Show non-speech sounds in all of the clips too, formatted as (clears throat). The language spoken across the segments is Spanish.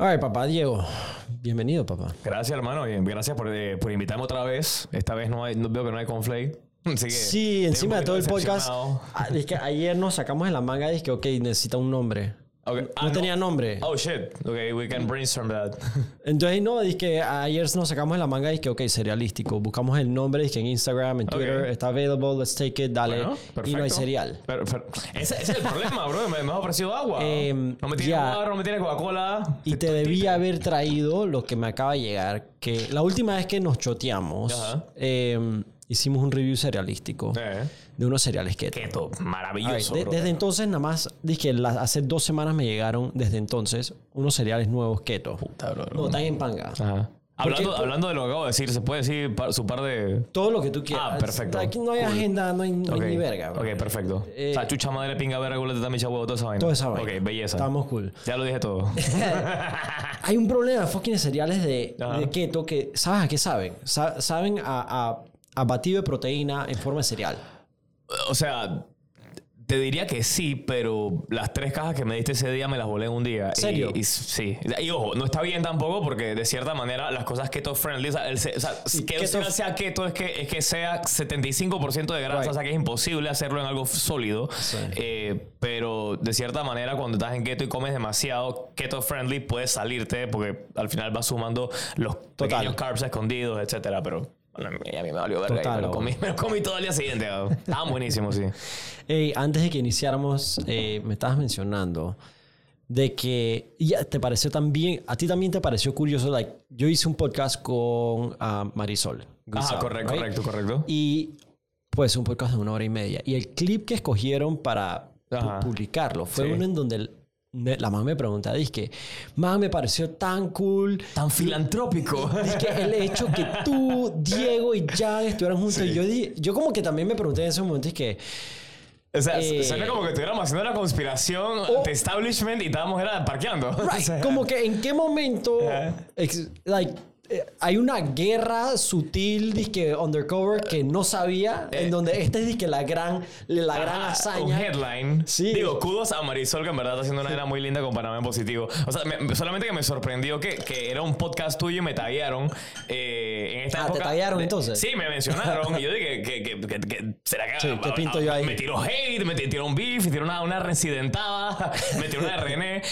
Ay, papá Diego. Bienvenido, papá. Gracias, hermano. Y gracias por, eh, por invitarme otra vez. Esta vez no, hay, no veo que no hay conflate. (laughs) Sí, encima de todo el podcast. ah, Es que ayer nos sacamos de la manga y dije, ok, necesita un nombre. Ok, No ah, tenía nombre. Oh, shit. Okay, we can brainstorm that. (laughs) Entonces, no, dije que ayer nos sacamos de la manga y dije, ok, serialístico. Buscamos el nombre, dije en Instagram, en Twitter, Ok. está available, let's take it, dale. Bueno, y no hay cereal. Pero- pero- ese, ese es el problema, bro. Me, me has ofrecido agua. Em, no me tiene ya. agua, no me tiene Coca-Cola. Y te debía haber traído lo que me acaba de llegar, que la última vez que nos choteamos, eh, hicimos un review serialístico Eh, de unos cereales keto. keto. Maravilloso, de- desde entonces, nada más, dije, la- hace dos semanas me llegaron, desde entonces, unos cereales nuevos keto. Puta, bro. No, están en panga. Ajá. Hablando, Porque- hablando de lo que acabo de decir, ¿se puede decir par- su par de...? Todo lo que tú quieras. Ah, perfecto. Aquí no hay Cool. agenda, no hay, no hay Ok. ni verga. bro. Ok, perfecto. Eh, o sea, chucha madre, pinga, verga, guleta, tamicha, huevo, toda esa vaina. Toda esa vaina. Ok, belleza. Estamos cool. Ya lo dije todo. (laughs) Hay un problema de fucking cereales de, keto que, ¿sabes a qué saben? Sa- saben a, a, a batido de proteína en forma de cereal. o sea, te diría que sí, pero las tres cajas que me diste ese día me las volé en un día. ¿Serio? Y, sí. Y ojo, no está bien tampoco porque de cierta manera las cosas keto friendly, o sea, el ce- o sea, Sí, que keto- cereal sea keto es que, es que sea 75% de grasa, Right. o sea que es imposible hacerlo en algo sólido. Eh, pero de cierta manera cuando estás en keto y comes demasiado keto friendly puedes salirte porque al final vas sumando los pequeños carbs escondidos, etcétera, pero... bueno, a mí me valió verga y Total, me lo, comí, me lo comí todo el día siguiente. Estaban buenísimos, sí. (laughs) Ey, antes de que iniciáramos, eh, me estabas mencionando de que ya te pareció también, a ti también te pareció curioso, like, yo hice un podcast con ah, Marisol. Ajá, Guisado, correcto, right? correcto, correcto. Y pues un podcast de una hora y media. Y el clip que escogieron para pu- Ajá. publicarlo fue Sí. uno en donde la mamá me pregunta, que, mamá, me pareció tan cool. Tan filantrópico. Que el hecho que tú, Diego y Jan estuvieran juntos. Y yo, di- yo como que también me pregunté en ese momento, es que, O sea, Eh, suena como que estuviéramos haciendo una conspiración Oh. de establishment y estábamos era parqueando. Right, (laughs) como que en qué momento ex- like, hay una guerra sutil, dizque undercover, que no sabía, en donde esta es dizque, la gran, la gran Eh. ah, hazaña. Un headline. Sí. Digo, kudos a Marisol, que en verdad está haciendo una era muy linda con Panamá en positivo. O sea, me- solamente que me sorprendió que, que era un podcast tuyo y me taguearon. eh, en esta Ah, ¿te época taguearon de- entonces? Sí, me mencionaron. y yo dije, que, que, que- ¿será que Sí, ¿qué pinto yo ahí? me tiró hate, me tiró un beef, (laughs) me tiró una, una residentada, me tiró una René.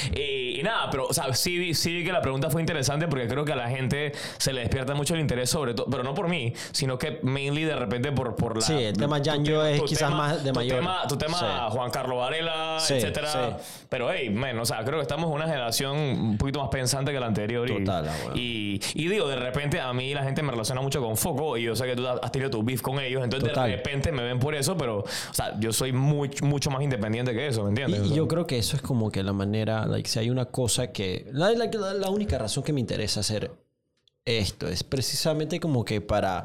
Y, y nada, pero, o sea, sí, vi- sí vi que la pregunta fue interesante porque creo que a la gente se le despierta mucho el interés, sobre todo, pero no por mí, sino que mainly de repente por, por la. Sí, el tema tu tema- es tu quizás tema- más de tu mayor. Tema, tu tema Sí. Juan Carlos Varela, Sí, etcétera. sí. Pero, hey, man, o sea, creo que estamos en una generación un poquito más pensante que la anterior. y- Total, ah, bueno. y, y digo, de repente a mí la gente me relaciona mucho con Foco y yo sé que tú has tenido tu beef con ellos, entonces Total. de repente me ven por eso, pero, o sea, yo soy muy, mucho más independiente que eso, ¿me entiendes? y O sea, yo creo que eso es como que la manera, like, si hay una cosa que... La, la- la- única razón que me interesa hacer esto es precisamente como que para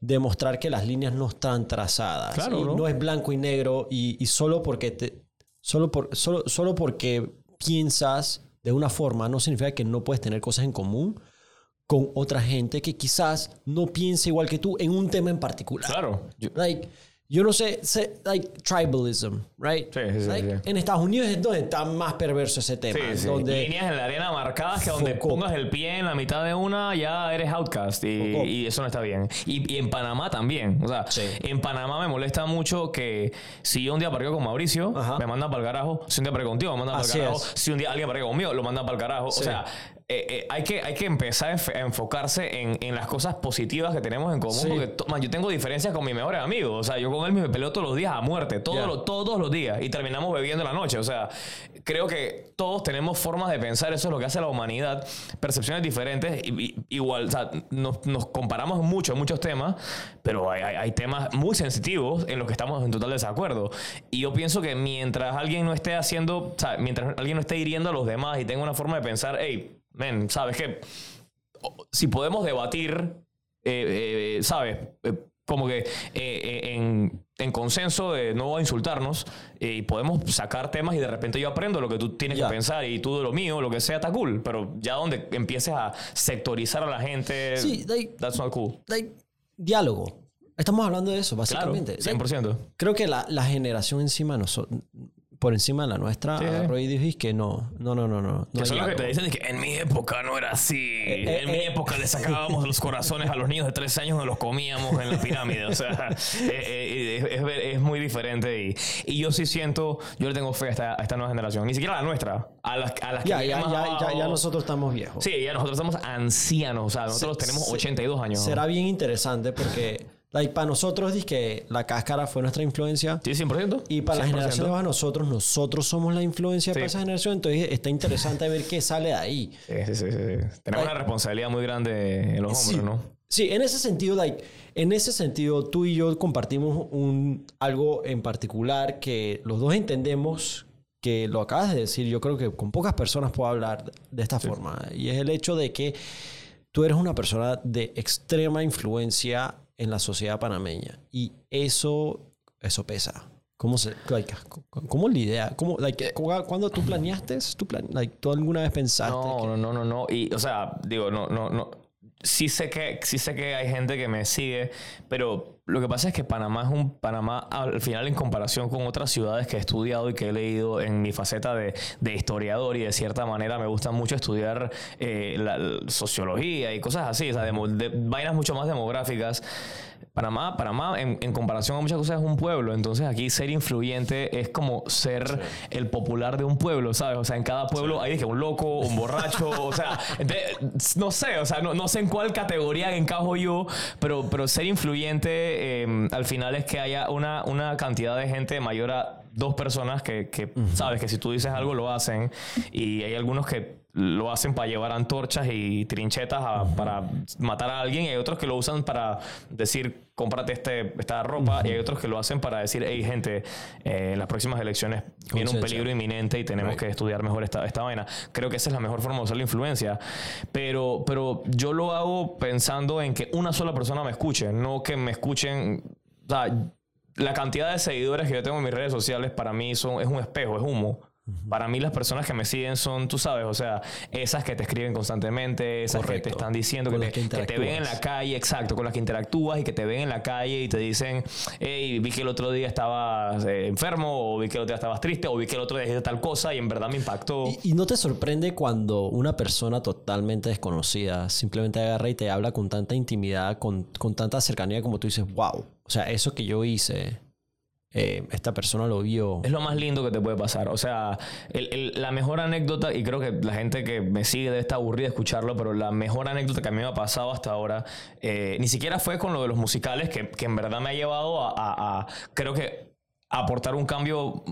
demostrar que las líneas no están trazadas. Claro, bro. no es blanco y negro y, y solo porque te... Solo, por, solo, solo porque piensas de una forma no significa que no puedes tener cosas en común con otra gente que quizás no piense igual que tú en un tema en particular. Claro. Yo- Like, yo no sé, sé, like tribalism, right? Sí, sí, sí, Like, sí. En Estados Unidos es donde está más perverso ese tema. Donde, Líneas en la arena marcadas que donde pongas el pie en la mitad de una ya eres outcast y, eso no está bien. Y, y en Panamá también. O sea, en Panamá me molesta mucho que si yo un día parqueo con Mauricio, Ajá. me mandan para el carajo. Si un día parqueo contigo, me mandan para el carajo. es. Si un día alguien parquea conmigo, lo mandan para el carajo. O sea, eh, eh, hay, que, hay que empezar a enf- a enfocarse en, en las cosas positivas que tenemos en común. Sí. Porque to- man, yo tengo diferencias con mi mejor amigo. O sea, yo con él me peleo todos los días a muerte. Todos, los, todos los días. Y terminamos bebiendo en la noche. O sea, creo que todos tenemos formas de pensar. Eso es lo que hace la humanidad. Percepciones diferentes. Y, y- igual, o sea, nos, nos comparamos mucho en muchos temas. Pero hay, hay- hay temas muy sensitivos en los que estamos en total desacuerdo. Y yo pienso que mientras alguien no esté haciendo, o sea, mientras alguien no esté hiriendo a los demás y tenga una forma de pensar, hey, men, ¿sabes qué? Si podemos debatir, eh, eh, ¿sabes? Eh, como que eh, eh, en, en consenso de no insultarnos y podemos sacar temas y de repente yo aprendo lo que tú tienes que pensar y tú de lo mío, lo que sea, está cool. Pero ya donde empieces a sectorizar a la gente, Sí, like- that's not cool. like, diálogo. Estamos hablando de eso, Claro, básicamente. Like, 100%. creo que la, la generación encima, nosotros, por encima de la nuestra, Sí. agarró y dijo que no, no, no, no, no. no Que son los que te dicen que en mi época no era así. eh, en mi eh. época le sacábamos los corazones a los niños de tres años y los comíamos en la pirámide. O sea, eh, eh, es, es- es muy diferente. Y, y yo sí siento, yo le tengo fe a esta, a esta nueva generación. Ni siquiera a la nuestra, a las, a las que Ya, vienen ya, ya, ya, ya nosotros estamos viejos. Sí, ya nosotros somos ancianos. O sea, nosotros Se- tenemos se- 82 años. Será bien interesante porque, like, para nosotros, dice que la cáscara fue nuestra influencia. Sí, 100%. Y para la 100%. generación de nosotros, nosotros somos la influencia Sí. para esa generación. Entonces está interesante ver qué sale de ahí. Sí, sí, sí, sí. Tenemos Like- una responsabilidad muy grande en los hombros, Sí. ¿no? Sí, en ese sentido, like, en ese sentido, tú y yo compartimos un, algo en particular que los dos entendemos que lo acabas de decir. Yo creo que con pocas personas puedo hablar de esta forma. Y es el hecho de que tú eres una persona de extrema influencia en la sociedad panameña. Y eso, eso pesa. ¿Cómo se, like, cómo la idea? ¿Cómo, like, cu- cuando tú planeaste? ¿Tú, plan- like, ¿tú alguna vez pensaste No, que- no, no, no, no. Y, o sea, digo, no, no, no. Sí sé que, sí sé que hay gente que me sigue, pero lo que pasa es que Panamá es un Panamá al final en comparación con otras ciudades que he estudiado y que he leído en mi faceta de, de historiador y de cierta manera me gusta mucho estudiar eh, la, sociología y cosas así, o sea, de, vainas mucho más demográficas. Panamá, Panamá en, en comparación a muchas cosas es un pueblo, entonces aquí ser influyente es como ser el popular de un pueblo, ¿sabes? O sea, en cada pueblo hay que un loco, un borracho, o sea, (laughs) no sé, o sea, no, no sé en cuál categoría encajo yo, pero, pero ser influyente eh, al final es que haya una, una cantidad de gente mayor a dos personas que, que sabes que si tú dices algo lo hacen. Y hay algunos que lo hacen para llevar antorchas y trinchetas a- para matar a alguien y hay otros que lo usan para decir cómprate este, esta ropa y hay otros que lo hacen para decir hey gente eh, en las próximas elecciones viene un peligro inminente y tenemos Right. que estudiar mejor esta, esta vaina creo que esa es la mejor forma de usar la influencia pero, pero yo lo hago pensando en que una sola persona me escuche no que me escuchen o sea, la cantidad de seguidores que yo tengo en mis redes sociales para mí son, es un espejo, es humo. Para mí las personas que me siguen son, tú sabes, o sea, esas que te escriben constantemente, esas que te están diciendo que te, que te ven en la calle, exacto, con las que interactúas y que te ven en la calle y te dicen, hey, vi que el otro día estabas eh, enfermo, o vi que el otro día estabas triste, o vi que el otro día dijiste tal cosa y en verdad me impactó. Y, y no te sorprende cuando una persona totalmente desconocida simplemente agarra y te habla con tanta intimidad, con, con tanta cercanía como tú dices, wow. O sea, eso que yo hice, eh, esta persona lo vio. Es lo más lindo que te puede pasar. O sea, la mejor anécdota, y creo que la gente que me sigue debe estar aburrida de escucharlo, pero la mejor anécdota que a mí me ha pasado hasta ahora, eh, ni siquiera fue con lo de los musicales, que, que en verdad me ha llevado a, a- a, creo que, aportar un cambio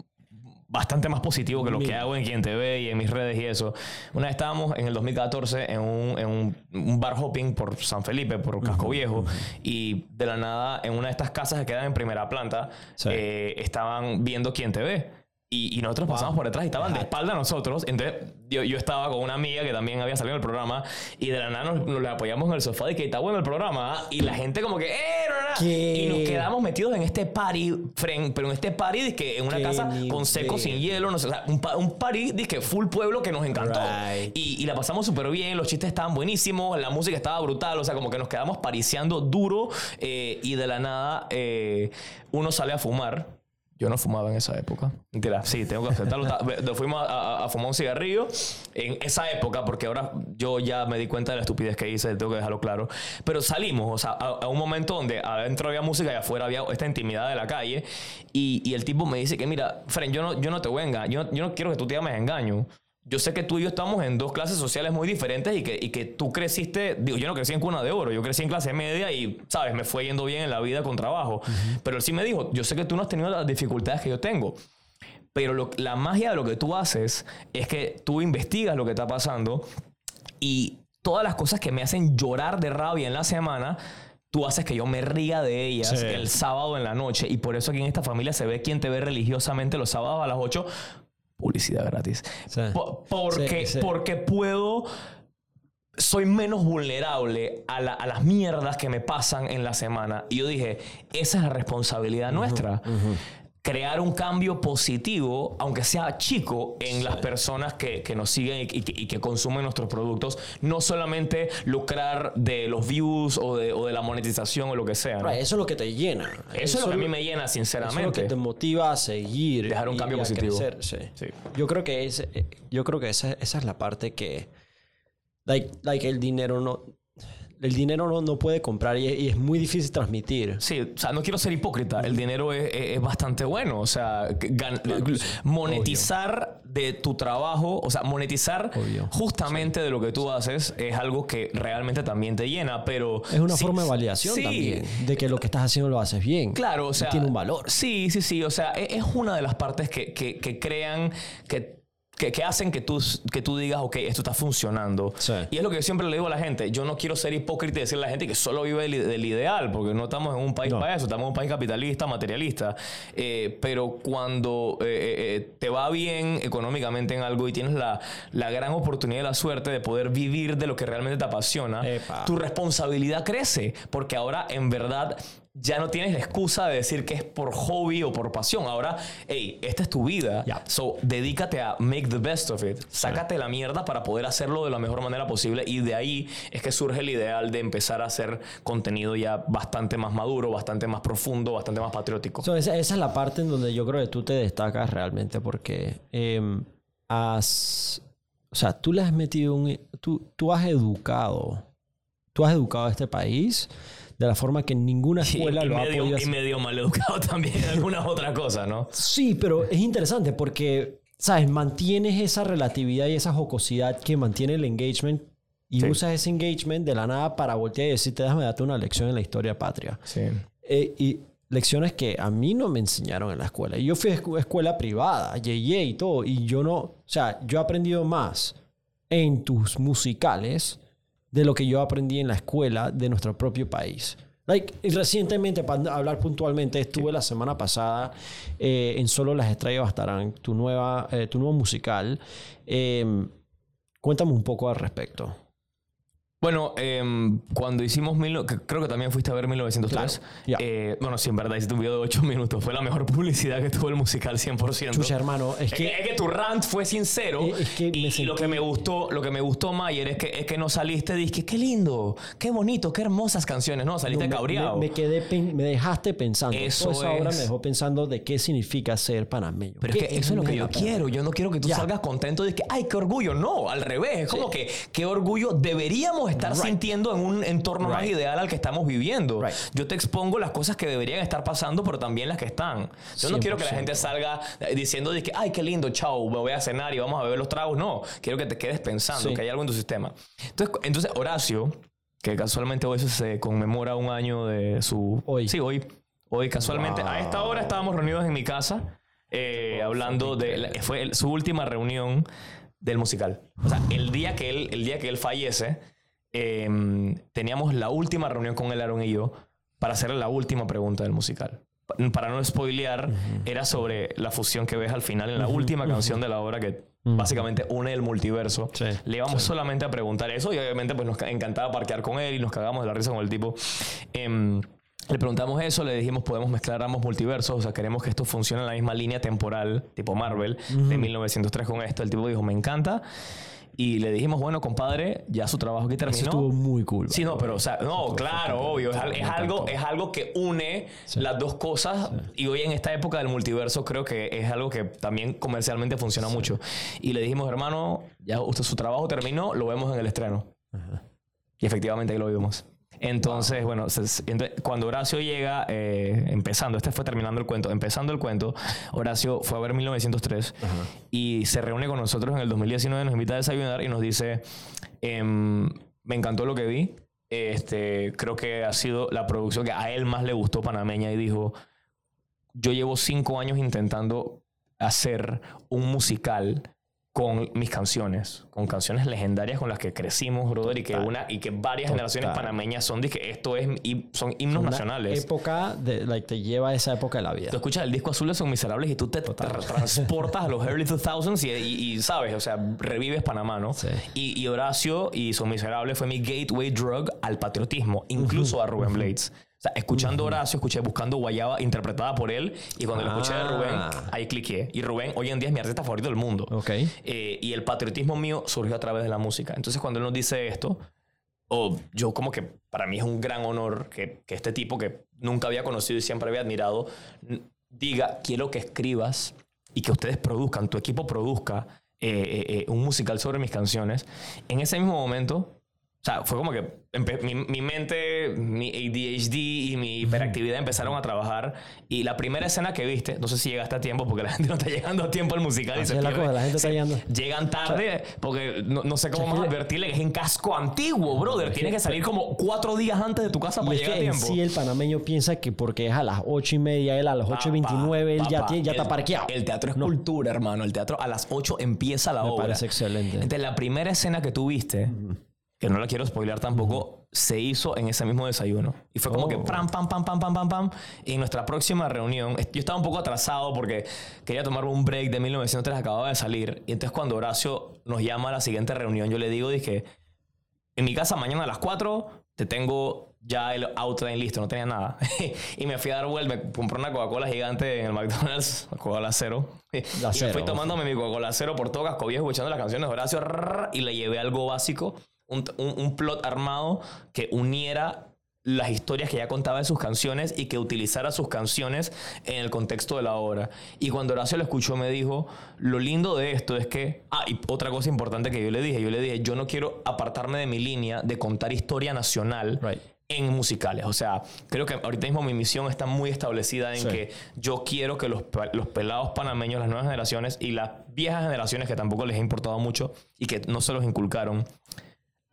bastante más positivo que lo que hago en Quien Te Ve y en mis redes y eso. Una vez estábamos en el 2014 en un, en un, un bar hopping por San Felipe, por Casco Viejo, y de la nada en una de estas casas que quedan en primera planta, Sí. eh, estaban viendo Quien Te Ve. Y, y nosotros pasamos por detrás y estaban de espalda a nosotros. Entonces yo, yo estaba con una amiga que también había salido del programa y de la nada nos, nos apoyamos en el sofá de que está bueno el programa. ¿ah? Y la gente como que, ¡eh! no, no, no". ¿Qué? Y nos quedamos metidos en este party, friend, pero en este party de que en una casa con seco, sin hielo, no sé, o sea, un, un party full pueblo que nos encantó. Right. Y, y la pasamos súper bien, los chistes estaban buenísimos, la música estaba brutal, o sea, como que nos quedamos pariciando duro eh, y de la nada eh, uno sale a fumar. Yo no fumaba en esa época. Mentira, sí, tengo que aceptarlo. Ta- Nos fuimos a, a- a fumar un cigarrillo en esa época, porque ahora yo ya me di cuenta de la estupidez que hice, tengo que dejarlo claro. Pero salimos, o sea, a, a un momento donde adentro había música y afuera había esta intimidad de la calle. Y, y el tipo me dice que, mira, Fren, yo no, yo no te voy a engañar, yo, yo no quiero que tú te llames engaño. Yo sé que tú y yo estamos en dos clases sociales muy diferentes y que, y que tú creciste, digo, yo no crecí en cuna de oro, yo crecí en clase media y, sabes, me fue yendo bien en la vida con trabajo. Pero él sí me dijo, yo sé que tú no has tenido las dificultades que yo tengo. Pero lo- la magia de lo que tú haces es que tú investigas lo que está pasando y todas las cosas que me hacen llorar de rabia en la semana, tú haces que yo me ría de ellas Sí. el sábado en la noche. Y por eso aquí en esta familia se ve quien te ve religiosamente los sábados a las 8. Publicidad gratis. Sí. Porque, Sí, porque puedo soy menos vulnerable a, la- a las mierdas que me pasan en la semana. Y yo dije, esa es la responsabilidad nuestra. Crear un cambio positivo, aunque sea chico, en las personas que, que nos siguen y, que, y que consumen nuestros productos. No solamente lucrar de los views o de, o de la monetización o lo que sea. eso es lo que te llena. Eso, es lo que a mí me llena, Eso es lo sinceramente. que te motiva a seguir. Dejar un y- cambio a positivo. crecer, sí. Sí. Yo creo que, es, eh, yo creo que esa, esa es la parte que... Like, like el dinero no... El dinero no, no puede comprar y, y es muy difícil transmitir. Sí, o sea, no quiero ser hipócrita. El dinero es, es- es bastante bueno. O sea, gan- monetizar de tu trabajo, o sea, monetizar Obvio. justamente de lo que tú haces es algo que realmente también te llena, pero... Es una sí- forma de validación sí, también. De que lo que estás haciendo lo haces bien. Claro, o sea. Tiene un valor. Sí, sí, sí. O sea, e- es una de las partes que, que- que crean que. Que, que hacen que tú, que tú digas, ok, esto está funcionando. Sí. Y es lo que yo siempre le digo a la gente. Yo no quiero ser hipócrita y decirle a la gente que solo vive del, del ideal, porque no estamos en un país No. para eso, estamos en un país capitalista, materialista. Eh, pero cuando eh, eh, te va bien económicamente en algo y tienes la, la gran oportunidad y la suerte de poder vivir de lo que realmente te apasiona, Epa. tu responsabilidad crece, porque ahora en verdad ya no tienes la excusa de decir que es por hobby o por pasión. Ahora, hey, esta es tu vida. So, dedícate a make the best of it. Sácate la mierda para poder hacerlo de la mejor manera posible. Y de ahí es que surge el ideal de empezar a hacer contenido ya bastante más maduro, bastante más profundo, bastante más patriótico. So, esa, esa es la parte en donde yo creo que tú te destacas realmente porque em, has... O sea, tú le has metido un... Tú, tú has educado. Tú has educado a este país de la forma que ninguna escuela y, lo ha medio, podido y medio maleducado (laughs) también en algunas otras cosas, ¿no? Sí, pero es interesante porque, ¿sabes? Mantienes esa relatividad y esa jocosidad que mantiene el engagement y Sí. usas ese engagement de la nada para voltear y decirte, déjame darte una lección en la historia patria. Sí. Eh, y lecciones que a mí no me enseñaron en la escuela. Y Yo fui a escu- escuela privada, yeye y todo, y yo no, o sea, yo he aprendido más en tus musicales de lo que yo aprendí en la escuela de nuestro propio país. Like, y recientemente, para hablar puntualmente, estuve la semana pasada eh, en Solo las Estrellas Bastarán, tu, nueva, eh, tu nuevo musical. Eh, cuéntame un poco al respecto. Bueno, em, cuando hicimos, mil, creo que también fuiste a ver 1903. Claro, ya. Eh, bueno, sí, en verdad hiciste un video de 8 (laughs) minutos. Fue la mejor publicidad que tuvo el musical 100%. Chucha, hermano, es que, es que tu rant fue sincero es que me y, lo que me gustó, lo que me gustó Mayer es que es que no saliste dije qué lindo, qué bonito, qué hermosas canciones, no, saliste No, me- cabreado. Me, me quedé, pen- me dejaste pensando. Eso Toda esa obra me dejó pensando de qué significa ser panameño. Pero es ¿Qué que eso es lo que yo quiero. Yo no quiero que tú salgas contento de que, ay, qué orgullo. No, al revés. Es como que, qué orgullo deberíamos estar Right. sintiendo en un entorno más ideal al que estamos viviendo. Right. Yo te expongo las cosas que deberían estar pasando, pero también las que están. Yo no quiero que la 100%. gente salga eh, diciendo de que, ay, qué lindo, chao, me voy a cenar y vamos a beber los tragos. No, quiero que te quedes pensando Sí. que hay algo en tu sistema. Entonces, entonces Horacio, que casualmente hoy se conmemora un año de su... Hoy. Sí, hoy. Hoy casualmente, a esta hora estábamos reunidos en mi casa eh, hablando de... la- fue el- su última reunión del musical. O sea, el día que él, el día que él fallece, eh, teníamos la última reunión con él, Aaron y yo, para hacerle la última pregunta del musical. Pa- Para no spoilear, era sobre la fusión que ves al final en la última canción de la obra que básicamente une el multiverso. Sí, Le íbamos solamente a preguntar eso y obviamente pues nos ca- encantaba parquear con él y nos cagamos de la risa con el tipo. Em, le preguntamos eso, le dijimos podemos mezclar ambos multiversos, o sea, queremos que esto funcione en la misma línea temporal, tipo Marvel, de 1903 con esto. El tipo dijo, me encanta. Y le dijimos, bueno, compadre, ya su trabajo aquí terminó. Eso estuvo muy cool. Sí, no, pero, o sea, no, claro, obvio. Es, es algo, es algo que une las dos cosas. Y hoy en esta época del multiverso creo que es algo que también comercialmente funciona mucho. Y le dijimos, hermano, ya usted su trabajo terminó, lo vemos en el estreno. Y efectivamente ahí lo vimos. Entonces, bueno, cuando Horacio llega, eh, empezando, este fue terminando el cuento, empezando el cuento, Horacio fue a ver 1903 y se reúne con nosotros en el 2019, nos invita a desayunar y nos dice, em, me encantó lo que vi, este, creo que ha sido la producción que a él más le gustó panameña y dijo, yo llevo cinco años intentando hacer un musical con mis canciones, con canciones legendarias con las que crecimos, brother, y que una y que varias Total. generaciones panameñas son que esto es son himnos Una nacionales. época de, like, te lleva a esa época de la vida. Tú escuchas el disco azul de Son Miserables y tú te tra- transportas a los early 2000s y, y- y, sabes, o sea, revives Panamá, ¿no? Sí. Y, y Horacio y Son Miserables fue mi gateway drug al patriotismo, incluso a Rubén Blades. Sea, escuchando Horacio, escuché Buscando Guayaba interpretada por él y cuando lo escuché de Rubén, Ah. ahí cliqué. Y Rubén hoy en día es mi artista favorito del mundo. Ok. Eh, y el patriotismo mío surgió a través de la música. Entonces cuando él nos dice esto, o yo como que para mí es un gran honor que, que este tipo que nunca había conocido y siempre había admirado, diga, quiero que escribas y que ustedes produzcan, tu equipo produzca eh, eh, un musical sobre mis canciones. En ese mismo momento, o sea, fue como que mi, mi mente, mi ADHD y mi hiperactividad empezaron a trabajar. Y la primera escena que viste, no sé si llegaste a tiempo, porque la (laughs) gente no está llegando a tiempo al musical. y Así se es la cosa, la gente está llegando. Llegan tarde, porque no, no sé cómo a que- advertirle que es en casco antiguo, brother. Tienes que salir como cuatro días antes de tu casa Y para es llegar a que en tiempo. sí el panameño piensa que porque es a las ocho y media, él a las ocho y veintinueve, él ya, tiene- ya el- está parqueado. El teatro es No. cultura, hermano. El teatro a las 8 empieza la Me obra. parece excelente. Entonces, la primera escena que tú viste, que no la quiero spoilear tampoco, se hizo en ese mismo desayuno. Y fue como Oh. que pam, pam, pam, pam, pam, pam, pam. Y en nuestra próxima reunión, yo estaba un poco atrasado porque quería tomarme un break de 1903, acababa de salir. Y entonces cuando Horacio nos llama a la siguiente reunión, yo le digo, dije, en mi casa mañana a las 4 te tengo ya el outline listo, no tenía nada. (laughs) y me fui a dar vuelta, me compré una Coca-Cola gigante en el McDonald's, (laughs) Coca-Cola cero. (laughs) y me cero. fui tomándome mi Coca-Cola cero por todo casco viejo, escuchando las canciones de Horacio y le llevé algo básico, un, un- un plot armado que uniera las historias que ya contaba de sus canciones y que utilizara sus canciones en el contexto de la obra. Y cuando Horacio lo escuchó me dijo, lo lindo de esto es que, ah, y otra cosa importante que yo le dije, yo le dije, yo no quiero apartarme de mi línea de contar historia nacional Right. en musicales. O sea, creo que ahorita mismo mi misión está muy establecida en Sí. que yo quiero que los, los pelados panameños, las nuevas generaciones y las viejas generaciones que tampoco les ha importado mucho y que no se los inculcaron,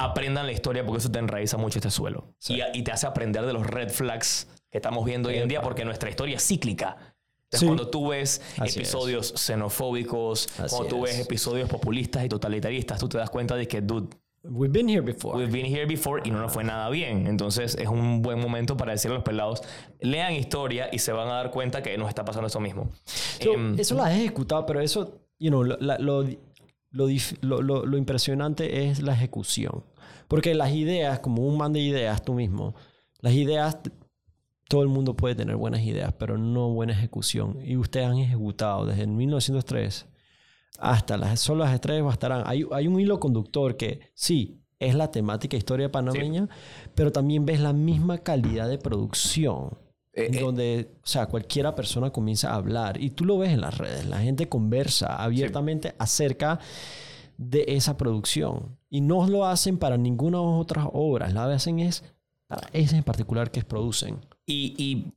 aprendan la historia porque eso te enraiza mucho este suelo. Sí. Y, y te hace aprender de los red flags que estamos viendo hoy en día porque nuestra historia es cíclica. Entonces, Sí. cuando tú ves Así episodios xenofóbicos, Así cuando tú es. ves episodios populistas y totalitaristas, tú te das cuenta de que, dude, We've been here before. We've been here before y no nos fue nada bien. Entonces es un buen momento para decirle a los pelados, lean historia y se van a dar cuenta que nos está pasando eso mismo. So, Em, eso lo has ejecutado, pero eso, you know, lo, la- lo- lo- lo impresionante es la ejecución. Porque las ideas, como un man de ideas tú mismo, las ideas, todo el mundo puede tener buenas ideas, pero no buena ejecución. Y ustedes han ejecutado desde el 1903 hasta las, solo las estrellas bastarán. Hay, hay un hilo conductor que sí, es la temática historia panameña, pero también ves la misma calidad de producción. Eh, en eh. donde, o sea, cualquiera persona comienza a hablar y tú lo ves en las redes, la gente conversa abiertamente acerca de esa producción y no lo hacen para ninguna otra obra, la hacen es para esa en particular que producen. y, y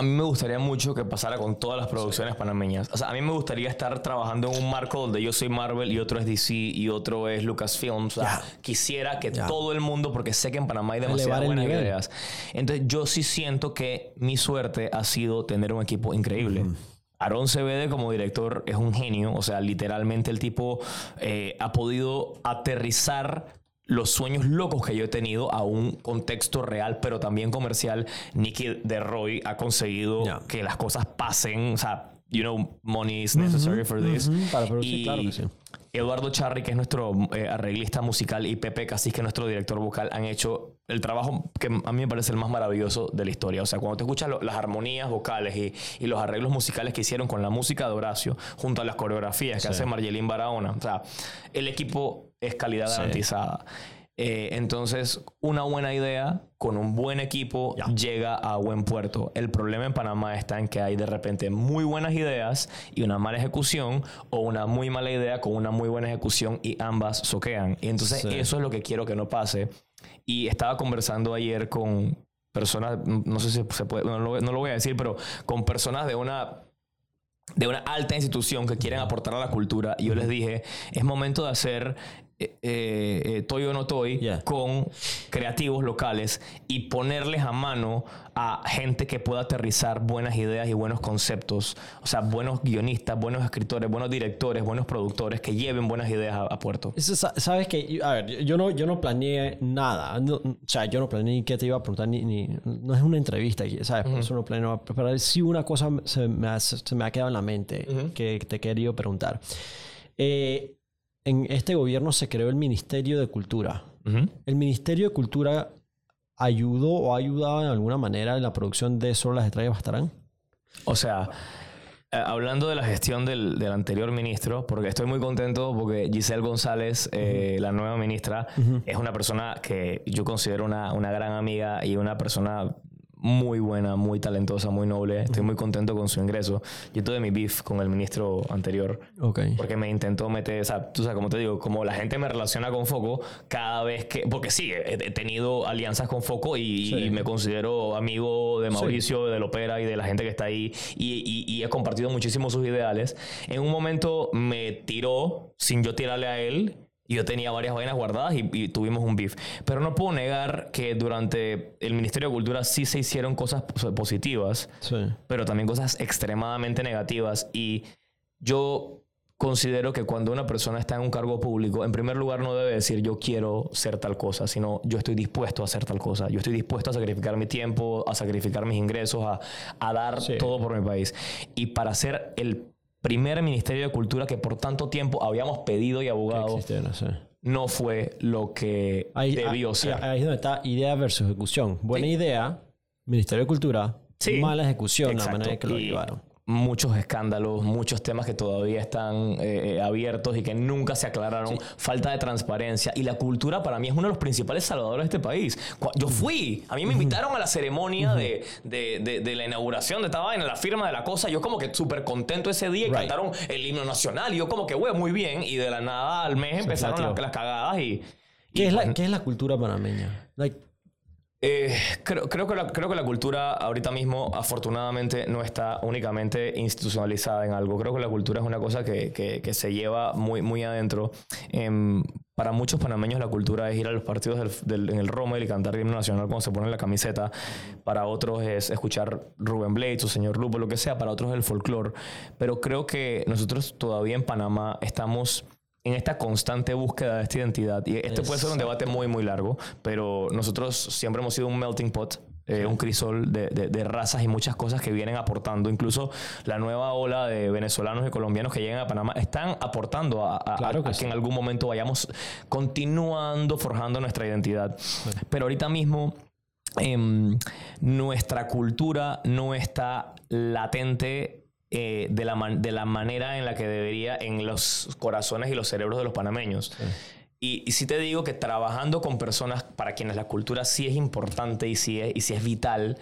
a mí me gustaría mucho que pasara con todas las producciones panameñas. O sea, a mí me gustaría estar trabajando en un marco donde yo soy Marvel y otro es DC y otro es Lucasfilm. O sea, quisiera que todo el mundo, porque sé que en Panamá hay demasiadas buenas ideas. Entonces, yo sí siento que mi suerte ha sido tener un equipo increíble. Aaron Cebede como director es un genio, o sea, literalmente el tipo eh, ha podido aterrizar los sueños locos que yo he tenido a un contexto real, pero también comercial. Nicky de Roy ha conseguido que las cosas pasen, o sea, you know, money is necessary for this. ujú, para producir, Y claro que sí. Eduardo Charri, que es nuestro eh, arreglista musical, y Pepe Casis, que es nuestro director vocal, han hecho el trabajo que a mí me parece el más maravilloso de la historia. O sea, cuando te escuchas lo- las armonías vocales y, y los arreglos musicales que hicieron con la música de Horacio, junto a las coreografías que hace Marjelín Barahona, o sea, el equipo es calidad Sí. garantizada. Eh, entonces, una buena idea con un buen equipo llega a buen puerto. El problema en Panamá está en que hay de repente muy buenas ideas y una mala ejecución o una muy mala idea con una muy buena ejecución y ambas soquean. Y entonces Sí. eso es lo que quiero que no pase. Y estaba conversando ayer con personas, no sé si se puede, no lo, no lo voy a decir, pero con personas de una de una alta institución que quieren aportar a la cultura y yo les dije es momento de hacer eh, eh, eh, Toy o no Toy Yeah. con creativos locales y ponerles a mano a gente que pueda aterrizar buenas ideas y buenos conceptos o sea buenos guionistas buenos escritores buenos directores buenos productores que lleven buenas ideas a, a puerto Eso, sa- sabes que, a ver, yo no, yo no planeé nada. No, o sea, yo no planeé ni qué te iba a preguntar, ni, ni- no es una entrevista, ¿sabes? Por eso no planeo. Pero sí una cosa se me ha, se me ha quedado en la mente que te he querido preguntar. Eh, en este gobierno se creó el Ministerio de Cultura. El Ministerio de Cultura ayudó o ha ayudado en alguna manera en la producción de Solo las estrellas bastarán? O sea, eh, hablando de la gestión del, del, anterior ministro, porque estoy muy contento porque Giselle González, eh, la nueva ministra, es una persona que yo considero una, una gran amiga y una persona muy buena, muy talentosa, muy noble. Estoy muy contento con su ingreso. Yo tuve mi beef con el ministro anterior. Ok. Porque me intentó meter, o sea, tú sabes, como te digo, como la gente me relaciona con Foco, cada vez que, porque sí, he, tenido alianzas con Foco y, Sí. y me considero amigo de Mauricio, de Lopera y de la gente que está ahí y, y- y he compartido muchísimo sus ideales. En un momento me tiró sin yo tirarle a él. Y yo tenía varias vainas guardadas y, y tuvimos un beef. Pero no puedo negar que durante el Ministerio de Cultura sí se hicieron cosas pos- positivas Sí. pero también cosas extremadamente negativas. Y yo considero que cuando una persona está en un cargo público, en primer lugar no debe decir yo quiero ser tal cosa, sino yo estoy dispuesto a hacer tal cosa. Yo estoy dispuesto a sacrificar mi tiempo, a sacrificar mis ingresos, a, a dar Sí. todo por mi país. Y para ser el primer Ministerio de Cultura que por tanto tiempo habíamos pedido y abogado, no fue lo que Ahí, debió ahí- ser. ahí es donde está idea versus ejecución. Buena Sí. idea, Ministerio de Cultura. Sí. Mala ejecución, Exacto. la manera en que lo Y llevaron. Muchos escándalos, muchos temas que todavía están eh, eh, abiertos y que nunca se aclararon. Falta de transparencia. Y la cultura para mí es uno de los principales salvadores de este país. Yo fui, a mí me invitaron a la ceremonia de, de- de- de la inauguración de esta vaina, la firma de la cosa. Yo como que súper contento ese día y Right. cantaron el himno nacional. Y yo como que, güey, muy bien. Y de la nada al mes empezaron las, cagadas y... ¿Qué es, la, pues, ¿Qué es la cultura panameña? Like, eh, creo, creo, que la, creo que la cultura ahorita mismo, afortunadamente, no está únicamente institucionalizada en algo. Creo que la cultura es una cosa que, que- que se lleva muy, muy adentro. Em, para muchos panameños la cultura es ir a los partidos del, del- en el Rommel y cantar el himno nacional cuando se ponen la camiseta. Para otros es escuchar Rubén Blades o Señor Lupo, lo que sea. Para otros es el folclore. Pero creo que nosotros todavía en Panamá estamos en esta constante búsqueda de esta identidad. Y este puede ser un debate muy, muy largo, pero nosotros siempre hemos sido un melting pot. eh, un crisol de, de- de razas y muchas cosas que vienen aportando. Incluso la nueva ola de venezolanos y colombianos que llegan a Panamá están aportando a, a- Claro a- que a sí. en algún momento vayamos continuando forjando nuestra identidad. Pero ahorita mismo em, nuestra cultura no está latente eh, de, la man- de la manera en la que debería en los corazones y los cerebros de los panameños. Y, y sí te digo que trabajando con personas para quienes la cultura sí es importante y sí es, y sí es vital,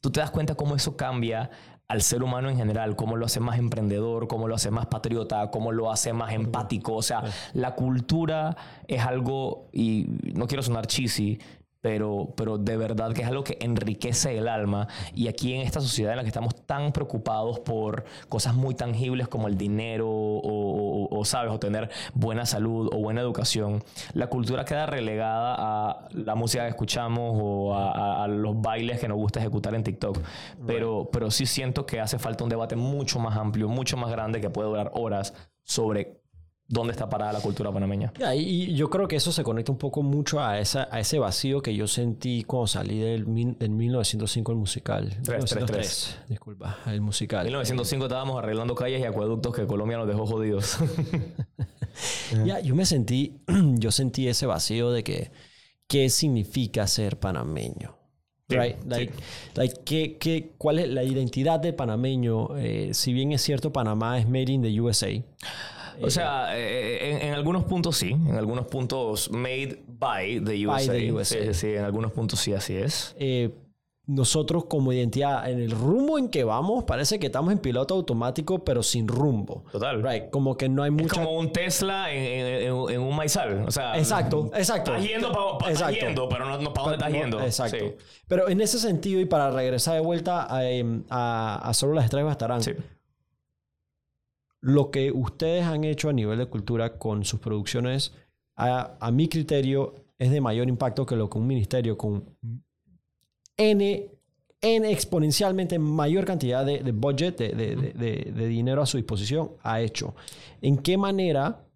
tú te das cuenta cómo eso cambia al ser humano en general, cómo lo hace más emprendedor, cómo lo hace más patriota, cómo lo hace más empático. O sea, la cultura es algo, y no quiero sonar cheesy, pero, pero de verdad que es algo que enriquece el alma. Y aquí en esta sociedad en la que estamos tan preocupados por cosas muy tangibles como el dinero o, o- o, sabes, o tener buena salud o buena educación, la cultura queda relegada a la música que escuchamos o a, a- a los bailes que nos gusta ejecutar en TikTok. Pero, pero sí siento que hace falta un debate mucho más amplio, mucho más grande que puede durar horas sobre dónde está parada la cultura panameña. Ya, y, yo creo que eso se conecta un poco mucho a, esa, a ese vacío que yo sentí cuando salí del, del 1905 el musical. 1903, disculpa, el En musical. 1905 estábamos arreglando calles y acueductos que Colombia nos dejó jodidos. (laughs) Ya, yo me sentí, (clears throat) yo sentí ese vacío de que, ¿qué significa ser panameño? Sí, Right? sí. Like, like, ¿qué, qué, cuál es la identidad de panameño? Eh, si bien es cierto, Panamá es made in the USA. O sea, eh, en, en algunos puntos sí, en algunos puntos made by the By USA. the USA. Sí, sí, en algunos puntos sí, así es. eh, nosotros como identidad, en el rumbo en que vamos, parece que estamos en piloto automático, pero sin rumbo. Total. Right, como que no hay Es mucha... como un Tesla en, en- en- en un maizal. O sea, Exacto, exacto. Estás yendo Exacto. yendo, pero no, no para dónde estás yendo. Exacto. Sí. Pero en ese sentido, y para regresar de vuelta a, em, a- a Solo las Estrellas Bastarán, Sí. Lo que ustedes han hecho a nivel de cultura con sus producciones, a, mi criterio, es de mayor impacto que lo que un ministerio con N, exponencialmente mayor cantidad de, budget, de dinero a su disposición, ha hecho. ¿En qué manera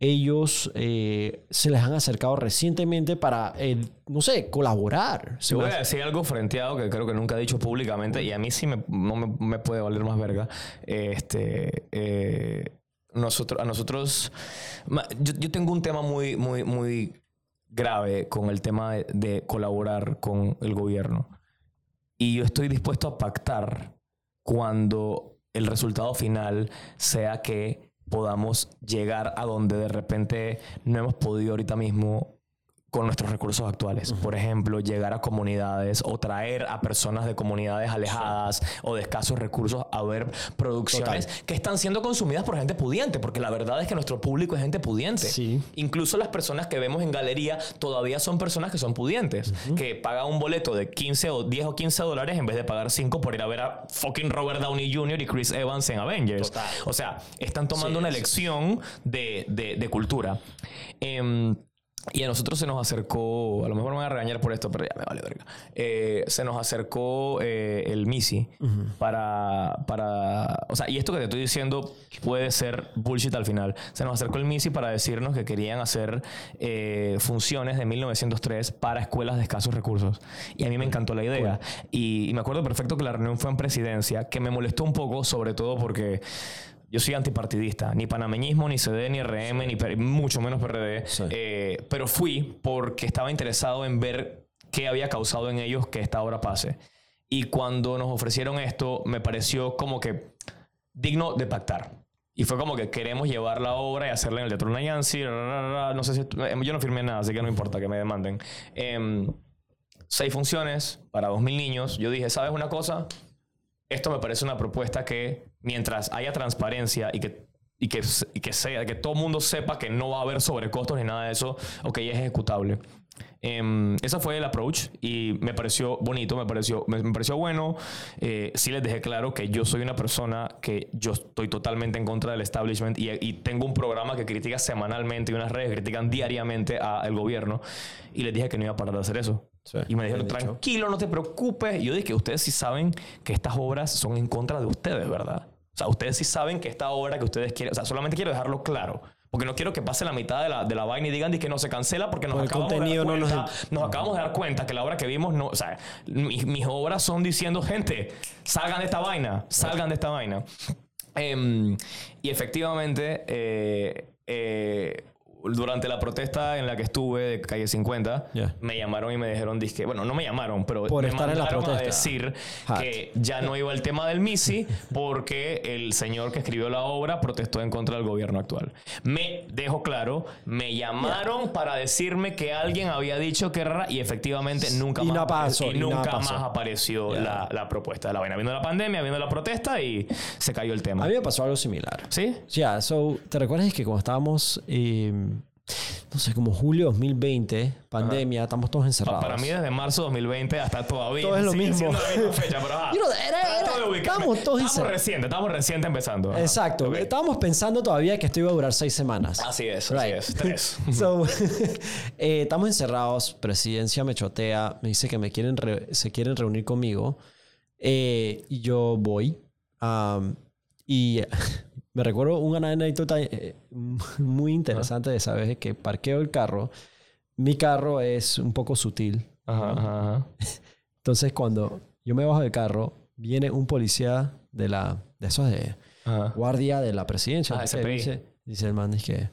ellos eh, se les han acercado recientemente para, eh, no sé, colaborar? Se Te voy a decir algo frenteado que creo que nunca he dicho públicamente y a mí sí me, no me, me puede valer más verga. Este, eh, nosotros, a nosotros, yo, yo tengo un tema muy, muy, muy grave con el tema de, de colaborar con el gobierno. Y yo estoy dispuesto a pactar cuando el resultado final sea que podamos llegar a donde de repente no hemos podido ahorita mismo con nuestros recursos actuales. Por ejemplo, llegar a comunidades o traer a personas de comunidades alejadas o de escasos recursos a ver producciones que están siendo consumidas por gente pudiente, porque la verdad es que nuestro público es gente pudiente. Sí. Incluso las personas que vemos en galería todavía son personas que son pudientes, que pagan un boleto de 15 o 10 o 15 dólares en vez de pagar 5 por ir a ver a fucking Robert Downey Jr. y Chris Evans en Avengers. Total. O sea, están tomando Sí, una elección de, de- de cultura. Em, y a nosotros se nos acercó, a lo mejor me van a regañar por esto, pero ya me vale verga. Eh, se nos acercó eh, el MISI para, para. O sea, y esto que te estoy diciendo puede ser bullshit al final. Se nos acercó el MISI para decirnos que querían hacer eh, funciones de 1903 para escuelas de escasos recursos. Y a mí me encantó la idea. Y, y me acuerdo perfecto que la reunión fue en presidencia, que me molestó un poco, sobre todo porque. Yo soy antipartidista, ni panameñismo, ni CD, ni RM, ni per- mucho menos PRD. Sí. Eh, pero fui porque estaba interesado en ver qué había causado en ellos que esta obra pase. Y cuando nos ofrecieron esto, me pareció como que digno de pactar. Y fue como que queremos llevar la obra y hacerla en el Teatro Nayansi. No sé si... eh, Yo no firmé nada, así que no importa que me demanden. Em, seis funciones para dos mil niños. Yo dije, ¿sabes una cosa? Esto me parece una propuesta que mientras haya transparencia y que, y que, y que, sea, que todo el mundo sepa que no va a haber sobrecostos ni nada de eso, ok, es ejecutable. Em, ese fue el approach y me pareció bonito, me pareció, me, me pareció bueno. Eh, sí les dejé claro que yo soy una persona que yo estoy totalmente en contra del establishment y, y tengo un programa que critica semanalmente y unas redes que critican diariamente al gobierno y les dije que no iba a parar de hacer eso. Sí, y me dijeron, tranquilo, no te preocupes. Y yo dije ustedes sí saben que estas obras son en contra de ustedes, ¿verdad? O sea, ustedes sí saben que esta obra que ustedes quieren, o sea, solamente quiero dejarlo claro. Porque no quiero que pase la mitad de la, de la vaina y digan "Di que no se cancela porque nos Por acabamos de dar contenido no nos- cuenta, nos acabamos de dar cuenta que la obra que vimos no, o sea, mis, mis obras son diciendo, gente, salgan de esta vaina, salgan de esta vaina. Em, y efectivamente, eh, eh, durante la protesta en la que estuve de calle 50, Ya. me llamaron y me dijeron, disque, bueno, no me llamaron, pero Por me estar en la mandaron a protesta. decir que ya no iba el tema del MISI (laughs) porque el señor que escribió la obra protestó en contra del gobierno actual. Me dejo claro, me llamaron para decirme que alguien había dicho que era y efectivamente nunca Y más, no pasó, y y nunca más apareció la, la propuesta de la vaina. Viendo la pandemia, viendo la protesta y se cayó el tema. A mí me pasó algo similar. ¿Sí? Ya, so, ¿te recuerdas que cuando estábamos, eh, no sé, como julio 2020, pandemia, estamos todos encerrados? Para mí desde marzo 2020 hasta todavía. Todo es lo mismo. la misma fecha, pero (laughs) era- era- ubicarme. estábamos todos Estamos encerrados. reciente, estamos reciente empezando. ajá. Exacto. Ok. Estábamos pensando todavía que esto iba a durar seis semanas. Así es, Right. así es. Tres. (laughs) So, (laughs) eh, estamos encerrados, presidencia me chotea, me dice que me quieren re- se quieren reunir conmigo. Eh, y yo voy. um, y me recuerdo una anécdota eh, muy interesante de esa vez que parqueo el carro. Mi carro es un poco sutil. Ajá, ajá, ajá. (laughs) Entonces cuando yo me bajo del carro, viene un policía de la de esos de guardia de la presidencia. Ah, dice, dice el man, es que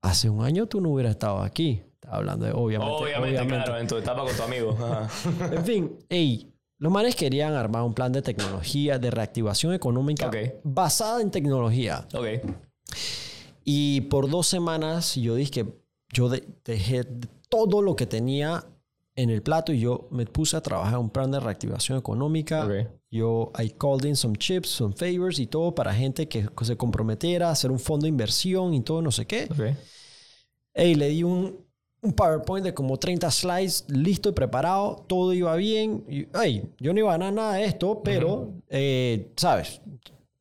hace un año tú no hubieras estado aquí. Estaba hablando de, obviamente. Obviamente, obviamente. claro, en tu etapa con tu amigo. (laughs) Ajá. En fin, ey, los manes querían armar un plan de tecnología, de reactivación económica Ok. basada en tecnología. Ok. Y por dos semanas yo dije que yo de- dejé todo lo que tenía en el plato y yo me puse a trabajar un plan de reactivación económica. Ok. Yo, I called in some chips, some favors y todo para gente que se comprometiera a hacer un fondo de inversión y todo, no sé qué. Ok. Ey, le di un, un PowerPoint de como 30 slides listo y preparado, todo iba bien. Y, ey, yo no iba a ganar nada de esto, pero, eh, ¿sabes?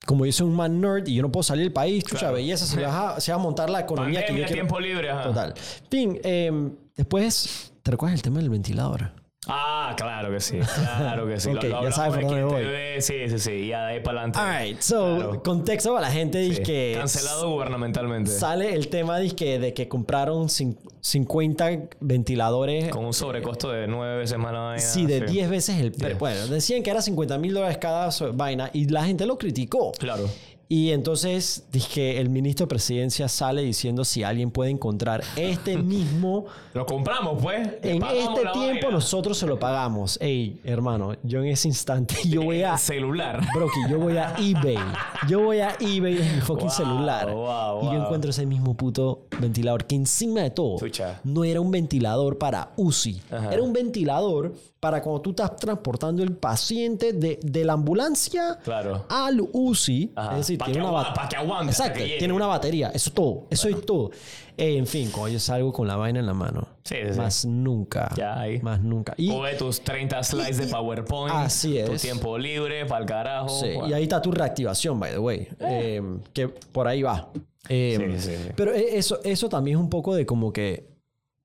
Como yo soy un man nerd y yo no puedo salir del país, chucha, Claro. belleza, se va, a, se va a montar la economía que Pandemia, yo quiero. tiempo libre. Ajá. Total. Fin, em, después, ¿te recuerdas el tema del ventilador? Ah, claro que sí. Claro que sí. Ok, ya hablamos sabes por dónde voy. Sí, sí, sí. Y ya de ahí para adelante. Alright, so, Claro. contexto para la gente, Sí. dice que Cancelado gubernamentalmente. sale el tema dizque, de que compraron cin- 50 ventiladores Con un sobrecosto de nueve veces más la vaina. Sí, de 10 veces el precio. Yeah. Bueno, decían que era 50 mil dólares cada vaina y la gente lo criticó. Claro. Y entonces dije, el ministro de presidencia sale diciendo si alguien puede encontrar este mismo... (laughs) Lo compramos, pues. En este tiempo vaina. nosotros se lo pagamos. Ey, hermano, yo en ese instante yo voy a... (laughs) Celular. Broki, yo voy a eBay. Yo voy a eBay en mi fucking Wow, celular. wow, y yo encuentro ese mismo puto ventilador que encima de todo no era un ventilador para UCI. Ajá. Era un ventilador para cuando tú estás transportando el paciente de, de la ambulancia Claro. al UCI. Ajá. Es decir, Pa' tiene que una pa' que aguante Exacto, que tiene una batería. Eso es todo. Eso es todo. Eh, en fin, cuando yo salgo con la vaina en la mano. Sí, sí, sí. Más nunca. Ya, ahí. Más nunca. Y, Coge tus 30 slides de PowerPoint. Así Tu tiempo libre, para el carajo. Sí, Bueno. y ahí está tu reactivación, by the way. Eh, que por ahí va. Eh, Sí, sí, sí. Pero eh, eso, eso también es un poco de como que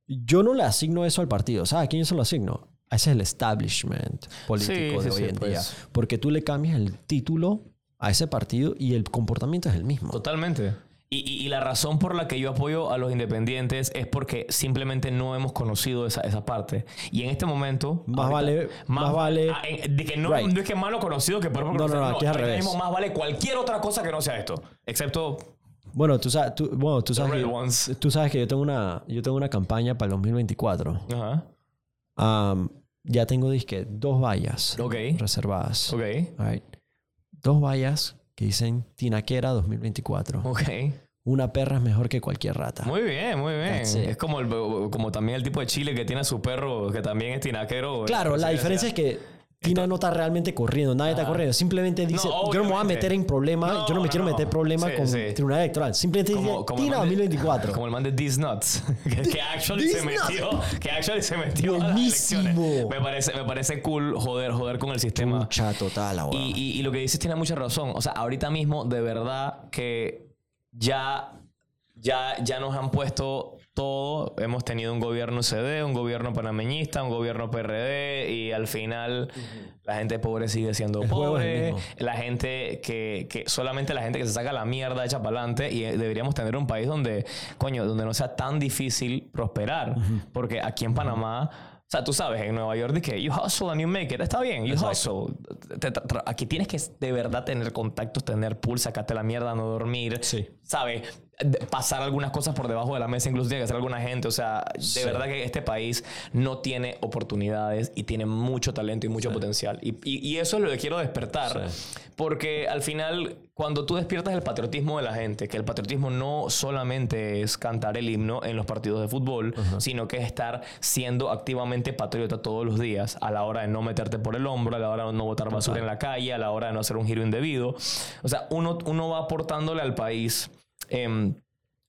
yo no le asigno eso al partido. ¿Sabes a quién se lo asigno? A ese es el establishment político Sí, de sí, hoy sí, en pues. día. Porque tú le cambias el título a ese partido y el comportamiento es el mismo. Totalmente. Y, y- y la razón por la que yo apoyo a los independientes es porque simplemente no hemos conocido esa, esa parte. Y en este momento... Más vale- más vale- ah, en- de que no, Right. no es que más lo conocido que por No, no, no, aquí es al ahorita revés. mismo más vale cualquier otra cosa que no sea esto. Excepto... Bueno, tú sabes, tú, bueno, tú sabes, que, tú sabes que yo tengo una, yo tengo una campaña para el 2024. Ajá. Um, ya tengo disque dos vallas reservadas. Dos vallas que dicen Tinaquera 2024. Ok. Una perra es mejor que cualquier rata. Muy bien, muy bien. Es como, el, como también el tipo de chile que tiene a su perro, que también es tinaquero. claro, la diferencia es que Tina no está realmente corriendo, nadie está corriendo. Simplemente dice, No, yo no me voy a meter en problemas, No, yo no me quiero meter problemas Sí, con sí. tribunal electoral. Simplemente dice el Tina man de- 2024. Como el man de These Nuts. (laughs) que, que actually se metió. Que actually se metió a las elecciones. Me parece, me parece cool joder, joder con el sistema. Mucha total, ahora. Y, y- y lo que dices tiene mucha razón. O sea, ahorita mismo, de verdad que ya, ya, ya nos han puesto todo. Hemos tenido un gobierno CD, un gobierno panameñista, un gobierno PRD y al final la gente pobre sigue siendo El pobre. La gente que, que solamente la gente que se saca la mierda echa para adelante y eh, deberíamos tener un país donde, coño, donde no sea tan difícil prosperar. Porque aquí en Panamá... O sea, tú sabes, en Nueva York, que you hustle and you make it. Está bien, you hustle. Te- te- tra- aquí tienes que de verdad tener contactos, tener pool, sacarte la mierda, no dormir. Sí. ¿Sabes? Pasar algunas cosas por debajo de la mesa, incluso tiene que hacer alguna gente. O sea, de Sí. verdad que este país no tiene oportunidades y tiene mucho talento y mucho potencial. Y, y- y eso es lo que quiero despertar. Porque al final, cuando tú despiertas el patriotismo de la gente, que el patriotismo no solamente es cantar el himno en los partidos de fútbol, sino que es estar siendo activamente patriota todos los días, a la hora de no meterte por el hombro, a la hora de no botar basura en la calle, a la hora de no hacer un giro indebido. O sea, uno, uno va aportándole al país. Em,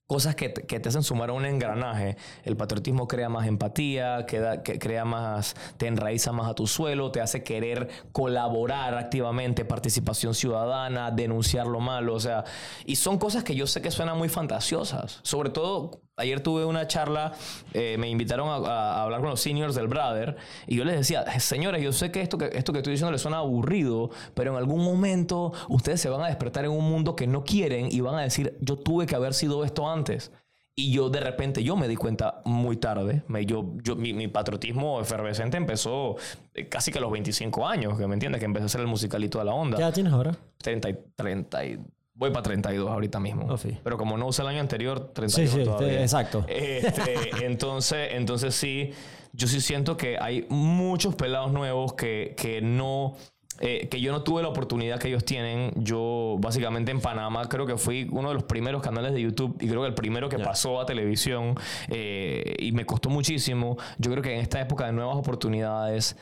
cosas que que te hacen sumar a un engranaje. El patriotismo crea más empatía, que crea más, te enraiza más a tu suelo, te hace querer colaborar activamente, participación ciudadana, denunciar lo malo, o sea, y son cosas que yo sé que suenan muy fantasiosas. Sobre todo, ayer tuve una charla, eh, me invitaron a, a hablar con los seniors del Brother, y yo les decía, señores, yo sé que esto, que esto que estoy diciendo les suena aburrido, pero en algún momento ustedes se van a despertar en un mundo que no quieren y van a decir, yo tuve que haber sido esto antes. Y yo de repente, yo me di cuenta muy tarde. Me, yo, yo, mi, mi patriotismo efervescente empezó eh, casi que a los 25 años, que me entiendes, que empecé a hacer el musical y toda la onda. ¿Qué edad tienes ahora? 30, y- 30 y- voy para 32 ahorita mismo. Oh, sí. Pero como no usé el año anterior, 31 Sí, sí, todavía. exacto. Este, (laughs) entonces, entonces sí, yo sí siento que hay muchos pelados nuevos que, que no... eh, que yo no tuve la oportunidad que ellos tienen. Yo, básicamente, en Panamá, creo que fui uno de los primeros canales de YouTube y creo que el primero que pasó a televisión eh, y me costó muchísimo. Yo creo que en esta época de nuevas oportunidades,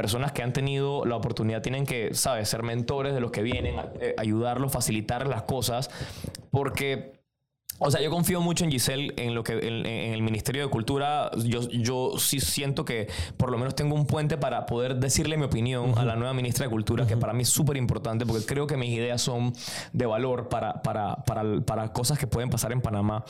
personas que han tenido la oportunidad tienen que, ¿sabes?, ser mentores de los que vienen, eh, ayudarlos, facilitar las cosas, porque o sea, yo confío mucho en Giselle, en lo que en, en el Ministerio de Cultura. Yo, yo sí siento que por lo menos tengo un puente para poder decirle mi opinión a la nueva ministra de Cultura, que para mí es súper importante porque creo que mis ideas son de valor para, para, para, para cosas que pueden pasar en Panamá.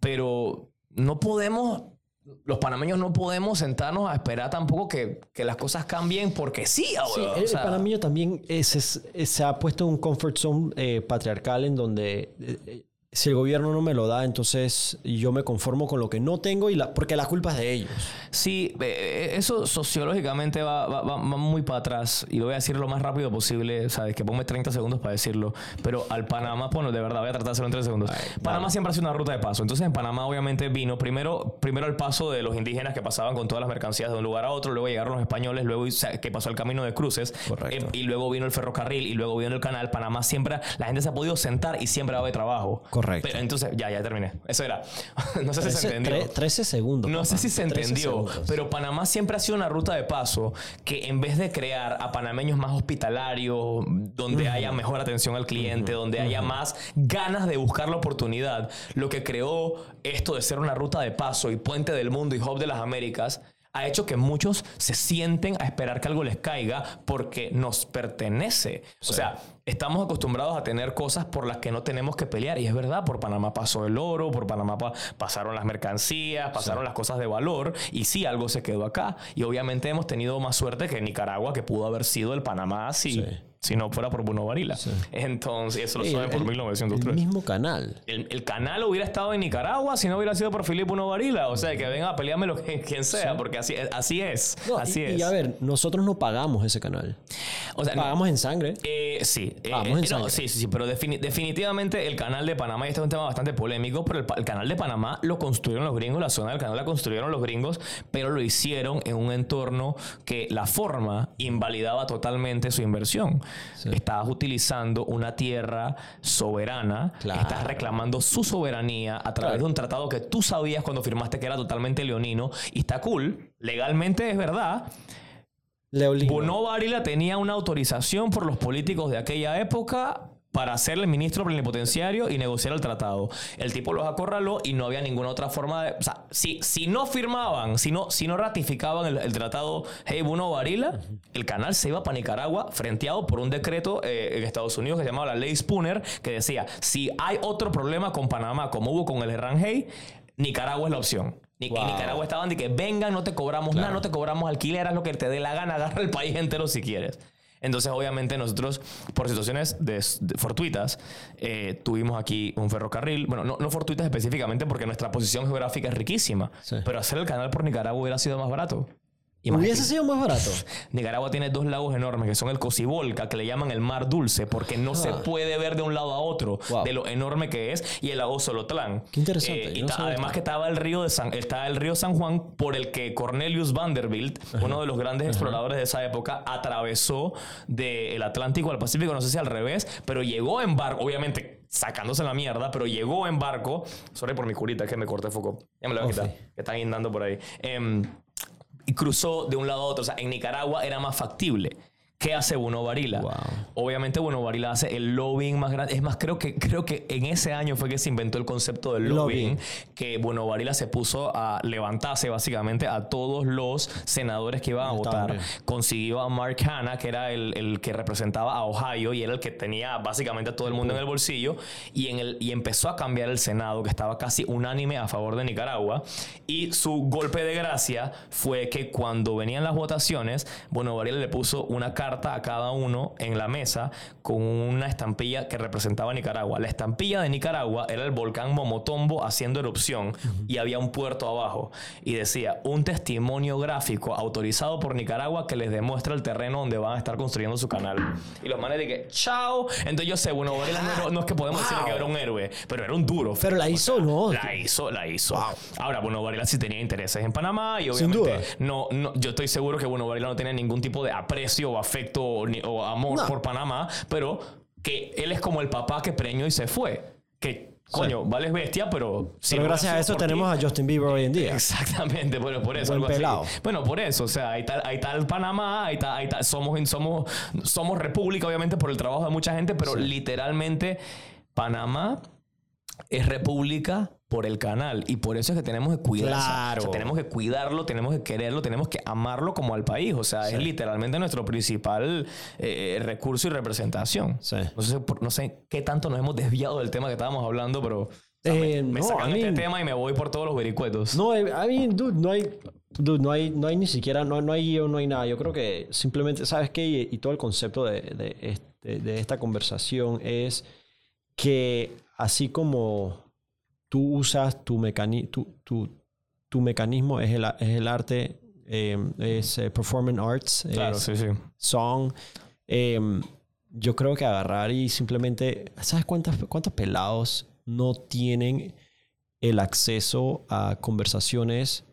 Pero no podemos los panameños no podemos sentarnos a esperar tampoco que, que las cosas cambien porque sí. Sí, ahora, el, o sea, el panameño también es- es- es- se ha puesto en un comfort zone eh, patriarcal en donde eh, eh, si el gobierno no me lo da, entonces yo me conformo con lo que no tengo y la, porque la culpa es de ellos. Sí, eh, eso sociológicamente va, va, va, muy para atrás y lo voy a decir lo más rápido posible, sabes que ponme 30 segundos para decirlo, pero al Panamá, bueno, de verdad voy a tratar de hacerlo en 30 segundos. Panamá siempre ha sido una ruta de paso, entonces en Panamá obviamente vino primero, primero el paso de los indígenas que pasaban con todas las mercancías de un lugar a otro, luego llegaron los españoles, luego que pasó el camino de cruces eh, y luego vino el ferrocarril y luego vino el canal. Panamá siempre, la gente se ha podido sentar y siempre ha habido trabajo. Correcto. Pero entonces, ya, ya terminé. Eso era. (laughs) no sé si se entendió. 13 segundos. No sé si se entendió, pero Panamá siempre ha sido una ruta de paso que en vez de crear a panameños más hospitalarios, donde haya mejor atención al cliente, donde haya más ganas de buscar la oportunidad, lo que creó esto de ser una ruta de paso y puente del mundo y hub de las Américas ha hecho que muchos se sienten a esperar que algo les caiga porque nos pertenece. O sea, estamos acostumbrados a tener cosas por las que no tenemos que pelear. Y es verdad, por Panamá pasó el oro, por Panamá pasaron las mercancías, pasaron las cosas de valor. Y sí, algo se quedó acá. Y obviamente hemos tenido más suerte que Nicaragua, que pudo haber sido el Panamá si si no fuera por Bruno Varila. Entonces, eso lo saben por 1903. El mismo canal. El, canal hubiera estado en Nicaragua si no hubiera sido por Filipe Bruno Varila. O sea, que venga a pelearme lo que quien sea, porque así, así es. así y, es. Y a ver, nosotros no pagamos ese canal. O sea, pagamos en sangre. Eh, sí. Eh, pagamos en eh, sangre. sí, sí, sí. Pero definitivamente el canal de Panamá, y este es un tema bastante polémico, pero el, canal de Panamá lo construyeron los gringos, la zona del canal la construyeron los gringos, pero lo hicieron en un entorno que la forma invalidaba totalmente su inversión. Estabas utilizando una tierra soberana, estás reclamando su soberanía a través de un tratado que tú sabías cuando firmaste que era totalmente leonino y está cool, legalmente es verdad. Bono Varila tenía una autorización por los políticos de aquella época para ser el ministro plenipotenciario y negociar el tratado. El tipo los acorraló y no había ninguna otra forma de... O sea, si, si no firmaban, si no, si no ratificaban el, tratado Hey Bruno Varila, el canal se iba para Nicaragua frenteado por un decreto eh, en Estados Unidos que se llamaba la ley Spooner, que decía, si hay otro problema con Panamá como hubo con el Herrán Hey, Nicaragua es la opción. Nicaragua estaban de que vengan, no te cobramos nada, no te cobramos alquiler, haz lo que te dé la gana, agarra el país entero si quieres. Entonces, obviamente, nosotros, por situaciones de, fortuitas, eh, tuvimos aquí un ferrocarril. Bueno, no, no, fortuitas específicamente porque nuestra posición geográfica es riquísima. Pero hacer el canal por Nicaragua hubiera sido más barato. Hubiese sido más barato. Nicaragua tiene dos lagos enormes que son el Cocibolca, que le llaman el Mar Dulce, porque no se ah. puede ver de un lado a otro de lo enorme que es, y el lago Solotlán. Qué interesante. Eh, y además que estaba el río de San, está el río San Juan, por el que Cornelius Vanderbilt, uno de los grandes exploradores de esa época, atravesó del Atlántico al Pacífico, no sé si al revés, pero llegó en barco, obviamente sacándose la mierda, pero llegó en barco. Sorry por mi curita, que me corté foco. Ya me lo voy a quitar, que están guindando por ahí. Eh, y cruzó de un lado a otro. O sea, en Nicaragua era más factible. ¿Qué hace Bueno Varila? Obviamente Bueno Varila hace el lobbying más grande. Es más, creo que, creo que en ese año fue que se inventó el concepto del lobbying, que Bueno Varila se puso a levantarse básicamente a todos los senadores que iban a votar. Consiguió a Mark Hanna, que era el, que representaba a Ohio y era el que tenía básicamente a todo el mundo en el bolsillo. Y, en el, y empezó a cambiar el Senado, que estaba casi unánime a favor de Nicaragua. Y su golpe de gracia fue que cuando venían las votaciones, Bueno Varila le puso una carta a cada uno en la mesa con una estampilla que representaba Nicaragua. La estampilla de Nicaragua era el volcán Momotombo haciendo erupción y había un puerto abajo. Y decía, un testimonio gráfico autorizado por Nicaragua que les demuestra el terreno donde van a estar construyendo su canal. Y los manes de que, chao. Entonces yo sé, bueno, no, es que podemos decir que era un héroe, pero era un duro. Pero la hizo, ¿no? La hizo, la hizo. Ahora, bueno, Varela sí tenía intereses en Panamá y obviamente no, no, yo estoy seguro que bueno, Varela no tenía ningún tipo de aprecio o afecto o amor por Panamá, pero que él es como el papá que preñó y se fue. Que Coño, vale bestia, pero... pero gracias a eso tenemos a Justin Bieber hoy en día. Exactamente, (laughs) bueno, por eso. Algo Bueno, por eso, o sea, hay tal, hay tal Panamá, hay tal, hay tal, somos, somos, somos república, obviamente, por el trabajo de mucha gente, pero literalmente Panamá es república por el canal y por eso es que tenemos que cuidarlo. Claro. tenemos que cuidarlo, tenemos que quererlo, tenemos que amarlo como al país. O sea, es literalmente nuestro principal eh, recurso y representación. No, sé, no sé qué tanto nos hemos desviado del tema que estábamos hablando, pero me, eh, sacan este tema y me voy por todos los vericuetos. No, I mean, dude, no hay... no hay, no hay ni siquiera, no, no hay no hay nada. Yo creo que simplemente, ¿sabes qué? Y, todo el concepto de, de, de esta conversación es que así como tú usas tu, mecani tu, tu, tu mecanismo, es el, es el arte, eh, es eh, performance arts, Claro, es sí, sí. song. eh, yo creo que agarrar y simplemente, ¿sabes cuántos, cuántos pelados no tienen el acceso a conversaciones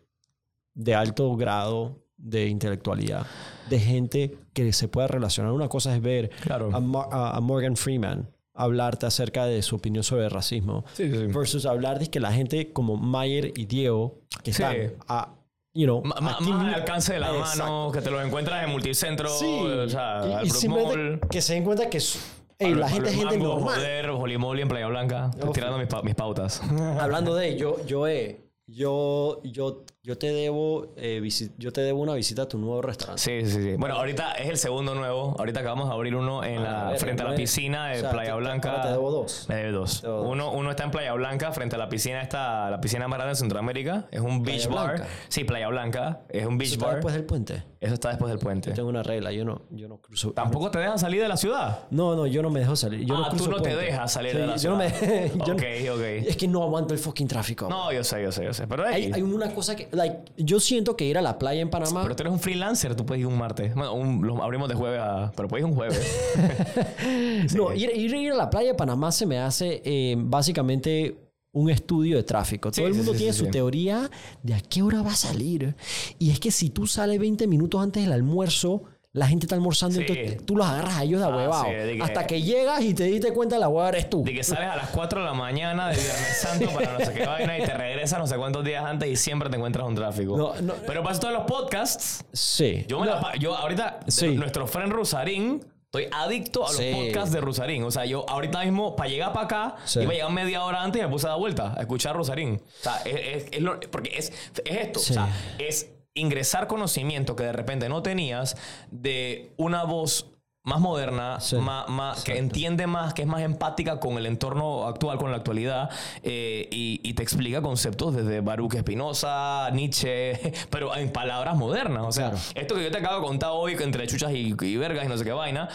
de alto grado de intelectualidad? De gente que se pueda relacionar. Una cosa es ver Claro. a, Mar- a- a Morgan Freeman hablarte acerca de su opinión sobre el racismo Sí, sí, sí. versus hablar de que la gente como Mayer y Diego que Sí. están a, you know, Ma- ma- aquí más al alcance de la Exacto. mano, que te lo encuentras en multicentro, Sí. o sea, y, al y simplemente Mall, que se den cuenta que es- ey, la gente es gente Mango, normal. Joder, Holy Moly en Playa Blanca. Uf. tirando mis, pa- mis pautas. (laughs) Hablando de yo, yo, eh, yo, yo, yo te debo, eh, yo te debo una visita a tu nuevo restaurante. Sí, sí, sí. Bueno, ahorita es el segundo nuevo. Ahorita acabamos de abrir uno en Ah, la, verga, frente a la piscina de O sea, Playa te- Blanca. ahora te debo dos. Me debe dos. Te debo dos. Uno, uno está en Playa Blanca, frente a la piscina esta, la piscina más grande de Centroamérica. Es un beach bar. Blanca. Sí, Playa Blanca. Es un beach Eso está bar. después del puente. Eso está después del puente. Yo tengo una regla, yo no, yo no cruzo. ¿Tampoco te dejan salir de la ciudad? No, no, yo no me dejo salir. Yo ah, no tú cruzo no te puente. dejas salir Sí, de la yo ciudad. (laughs) no me, yo ok, no- ok. Es que no aguanto el fucking tráfico. No, yo sé, yo sé, yo sé. Pero, hay, hay una cosa que, like, yo siento que ir a la playa en Panamá. pero tú eres un freelancer, tú puedes ir un martes. Bueno, un- lo abrimos de jueves a... Pero puedes ir un jueves. (laughs) No, ir, ir, ir a la playa de Panamá se me hace eh, básicamente un estudio de tráfico. Sí, Todo el mundo sí, tiene sí, su teoría de a qué hora va a salir. Y es que si tú sales 20 minutos antes del almuerzo, la gente está almorzando, Sí. entonces tú los agarras a ellos de huevado. sí, de que- Hasta que llegas y te diste cuenta la hueva eres tú. De que sales a las 4 de la mañana de Viernes Santo para no sé qué vaina y te regresas no sé cuántos días antes y siempre te encuentras un tráfico. No, no. Pero pasa todos los podcasts. Sí. Yo, me la yo ahorita, de Sí. nuestro friend Rusarín, estoy adicto a los Sí. podcasts de Rusarín. O sea, yo ahorita mismo, para llegar para acá, Sí. iba a llegar media hora antes y me puse a dar vuelta a escuchar a Rusarín. O sea, es, es- es lo- porque es, es esto. Sí. O sea, es ingresar conocimiento que de repente no tenías de una voz más moderna, Sí, más, más- que entiende más, que es más empática con el entorno actual, con la actualidad, eh, y, y te explica conceptos desde Baruch Espinosa, Nietzsche, (laughs) pero en palabras modernas. O sea, Claro. esto que yo te acabo de contar hoy, que entre chuchas y, y vergas y no sé qué vaina,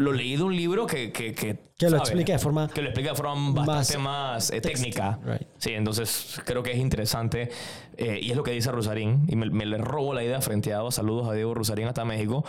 lo leí de un libro que... Que, que, Que lo explica de forma Que lo explica de forma bastante más, eh, text- técnica. right. Sí, entonces creo que es interesante. eh, y es lo que dice Rosarín. Y me, me le robo la idea frente a Saludos a Diego Rosarín hasta México.